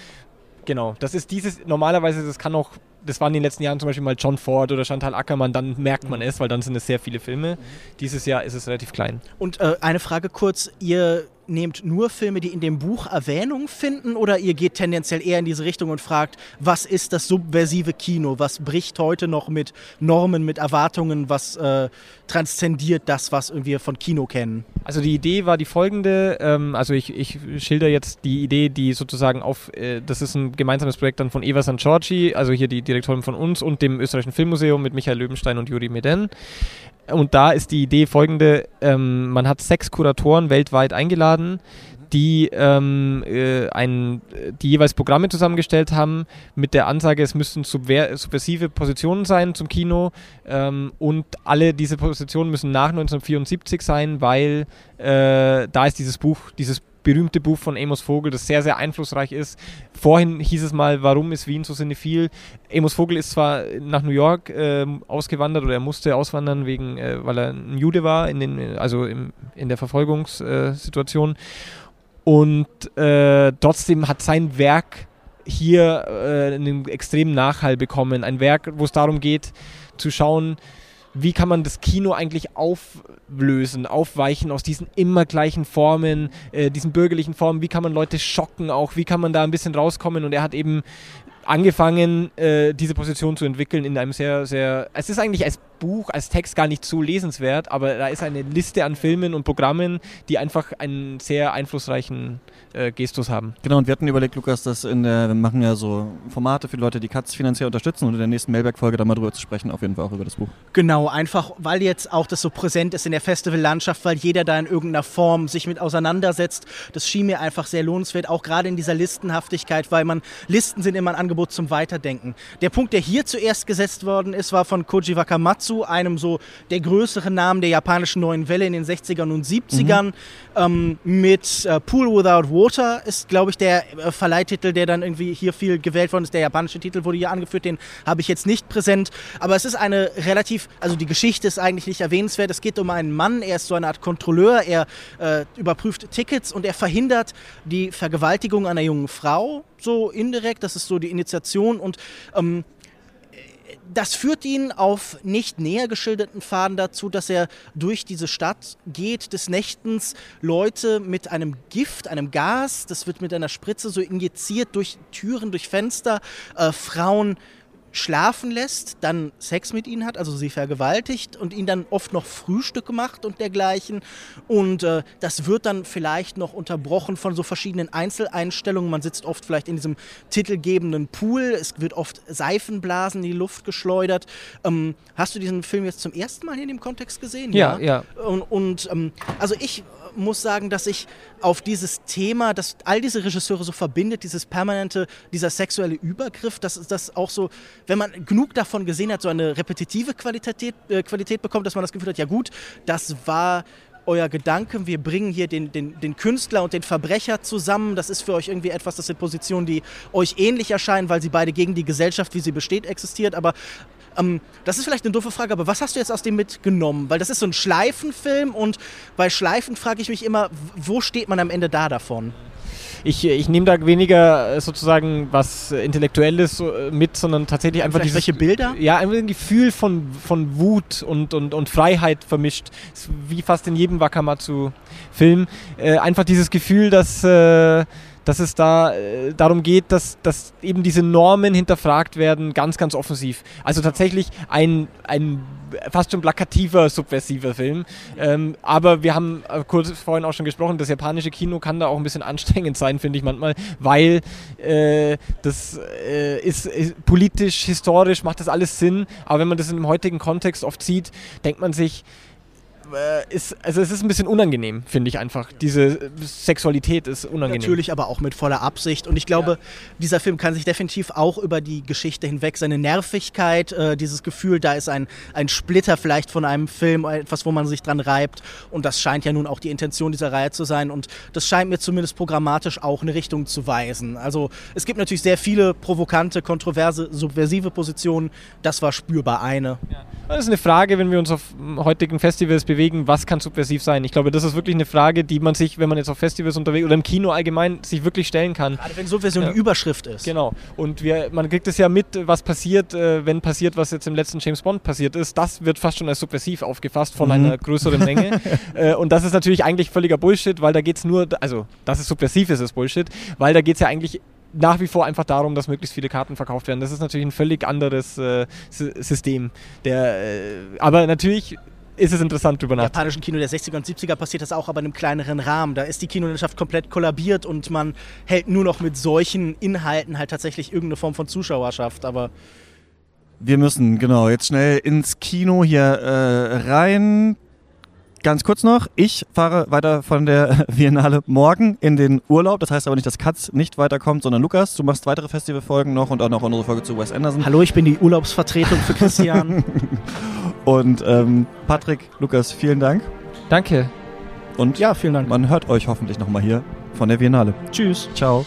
Genau, das ist dieses, normalerweise, das kann auch, das waren in den letzten Jahren zum Beispiel mal John Ford oder Chantal Ackermann, dann merkt man es, weil dann sind es sehr viele Filme. Dieses Jahr ist es relativ klein. Und äh, eine Frage kurz, ihr nehmt nur Filme, die in dem Buch Erwähnung finden oder ihr geht tendenziell eher in diese Richtung und fragt, was ist das subversive Kino? Was bricht heute noch mit Normen, mit Erwartungen? Was äh, transzendiert das, was wir von Kino kennen? Also die Idee war die folgende, ähm, also ich, ich schilder jetzt die Idee, die sozusagen auf, äh, das ist ein gemeinsames Projekt dann von Eva San also hier die Direktorin von uns und dem Österreichischen Filmmuseum mit Michael Löwenstein und Juri Meden. Und da ist die Idee folgende, ähm, man hat sechs Kuratoren weltweit eingeladen, die, ähm, äh, ein, die jeweils Programme zusammengestellt haben mit der Ansage, es müssten subver subversive Positionen sein zum Kino ähm, und alle diese Positionen müssen nach 1974 sein, weil äh, da ist dieses Buch, dieses berühmte Buch von Amos Vogel, das sehr, sehr einflussreich ist. Vorhin hieß es mal, warum ist Wien so sinnephil? Amos Vogel ist zwar nach New York ähm, ausgewandert oder er musste auswandern, wegen, äh, weil er ein Jude war, in den, also im, in der Verfolgungssituation. Und äh, trotzdem hat sein Werk hier äh, einen extremen Nachhall bekommen. Ein Werk, wo es darum geht, zu schauen, wie kann man das Kino eigentlich auflösen, aufweichen aus diesen immer gleichen Formen, äh, diesen bürgerlichen Formen, wie kann man Leute schocken auch, wie kann man da ein bisschen rauskommen? Und er hat eben angefangen, äh, diese Position zu entwickeln in einem sehr, sehr, es ist eigentlich als Buch, als Text gar nicht so lesenswert, aber da ist eine Liste an Filmen und Programmen, die einfach einen sehr einflussreichen äh, Gestus haben. Genau, und wir hatten überlegt, Lukas, dass in der, wir machen ja so Formate für Leute, die Katz finanziell unterstützen und in der nächsten Mailback-Folge da mal drüber zu sprechen, auf jeden Fall auch über das Buch. Genau, einfach weil jetzt auch das so präsent ist in der Festivallandschaft, weil jeder da in irgendeiner Form sich mit auseinandersetzt. Das schien mir einfach sehr lohnenswert, auch gerade in dieser Listenhaftigkeit, weil man Listen sind immer ein Angebot zum Weiterdenken. Der Punkt, der hier zuerst gesetzt worden ist, war von Koji Wakamatsu, einem so der größeren Namen der japanischen neuen Welle in den 60ern und 70ern. Ähm, mit äh, Pool Without Water ist, glaube ich, der äh, Verleihtitel, der dann irgendwie hier viel gewählt worden ist. Der japanische Titel wurde hier angeführt, den habe ich jetzt nicht präsent. Aber es ist eine relativ, also die Geschichte ist eigentlich nicht erwähnenswert. Es geht um einen Mann, er ist so eine Art Kontrolleur, er äh, überprüft Tickets und er verhindert die Vergewaltigung einer jungen Frau, so indirekt. Das ist so die Initiation und ähm, das führt ihn auf nicht näher geschilderten Pfaden dazu, dass er durch diese Stadt geht des Nächtens. Leute mit einem Gift, einem Gas, das wird mit einer Spritze so injiziert durch Türen, durch Fenster, äh, Frauen schlafen lässt, dann Sex mit ihnen hat, also sie vergewaltigt und ihnen dann oft noch Frühstücke macht und dergleichen. Und äh, das wird dann vielleicht noch unterbrochen von so verschiedenen Einzeleinstellungen. Man sitzt oft vielleicht in diesem titelgebenden Pool, es wird oft Seifenblasen in die Luft geschleudert. Ähm, hast du diesen Film jetzt zum ersten Mal hier in dem Kontext gesehen? Ja, ja. Und, und ähm, also ich muss sagen, dass ich auf dieses Thema, das all diese Regisseure so verbindet, dieses permanente, dieser sexuelle Übergriff, dass das auch so, wenn man genug davon gesehen hat, so eine repetitive Qualität, äh, Qualität bekommt, dass man das Gefühl hat, ja gut, das war euer Gedanke, wir bringen hier den, den, den Künstler und den Verbrecher zusammen. Das ist für euch irgendwie etwas, das sind Positionen, die euch ähnlich erscheinen, weil sie beide gegen die Gesellschaft, wie sie besteht, existiert. Aber ähm, das ist vielleicht eine doofe Frage, aber was hast du jetzt aus dem mitgenommen? Weil das ist so ein Schleifenfilm und bei Schleifen frage ich mich immer, wo steht man am Ende da davon? Ich, ich nehme da weniger äh, sozusagen was äh, Intellektuelles äh, mit, sondern tatsächlich einfach Vielleicht dieses, welche Bilder? Ja, einfach ein Gefühl von, von Wut und, und, und Freiheit vermischt. Wie fast in jedem Wakamatsu-Film. Äh, einfach dieses Gefühl, dass, äh, dass es da äh, darum geht, dass, dass eben diese Normen hinterfragt werden, ganz, ganz offensiv. Also tatsächlich ein, ein fast schon plakativer, subversiver Film. Ähm, aber wir haben äh, kurz vorhin auch schon gesprochen, das japanische Kino kann da auch ein bisschen <laughs> anstrengend sein, finde ich manchmal, weil äh, das äh, ist, ist, politisch, historisch macht das alles Sinn, aber wenn man das in dem heutigen Kontext oft sieht, denkt man sich, ist, also es ist ein bisschen unangenehm, finde ich einfach. Diese Sexualität ist unangenehm. Natürlich, aber auch mit voller Absicht. Und ich glaube, ja. dieser Film kann sich definitiv auch über die Geschichte hinweg, seine Nervigkeit, äh, dieses Gefühl, da ist ein, ein Splitter vielleicht von einem Film, etwas, wo man sich dran reibt. Und das scheint ja nun auch die Intention dieser Reihe zu sein. Und das scheint mir zumindest programmatisch auch eine Richtung zu weisen. Also es gibt natürlich sehr viele provokante, kontroverse, subversive Positionen. Das war spürbar eine. Ja. Das ist eine Frage, wenn wir uns auf heutigen Festivals bewegen, was kann subversiv sein? Ich glaube, das ist wirklich eine Frage, die man sich, wenn man jetzt auf Festivals unterwegs oder im Kino allgemein sich wirklich stellen kann. Gerade wenn Subversion ja. die Überschrift ist. Genau. Und wir, man kriegt es ja mit, was passiert, äh, wenn passiert, was jetzt im letzten James Bond passiert ist. Das wird fast schon als subversiv aufgefasst von mhm. einer größeren Menge. <laughs> äh, und das ist natürlich eigentlich völliger Bullshit, weil da geht es nur, also, dass es subversiv ist, ist Bullshit, weil da geht es ja eigentlich nach wie vor einfach darum, dass möglichst viele Karten verkauft werden. Das ist natürlich ein völlig anderes äh, System. Der, äh, aber natürlich ist es interessant drüber nachzudenken. Im japanischen Kino der 60er und 70er passiert das auch, aber in einem kleineren Rahmen. Da ist die Kinolandschaft komplett kollabiert und man hält nur noch mit solchen Inhalten halt tatsächlich irgendeine Form von Zuschauerschaft. Aber wir müssen genau jetzt schnell ins Kino hier äh, rein. Ganz kurz noch, ich fahre weiter von der <laughs> Biennale morgen in den Urlaub. Das heißt aber nicht, dass Katz nicht weiterkommt, sondern Lukas. Du machst weitere Festivalfolgen noch und auch noch unsere Folge zu Wes Anderson. Hallo, ich bin die Urlaubsvertretung für Christian. <laughs> und ähm, Patrick, Lukas, vielen Dank. Danke. Und ja, vielen Dank. Man hört euch hoffentlich nochmal hier von der Biennale. Tschüss. Ciao.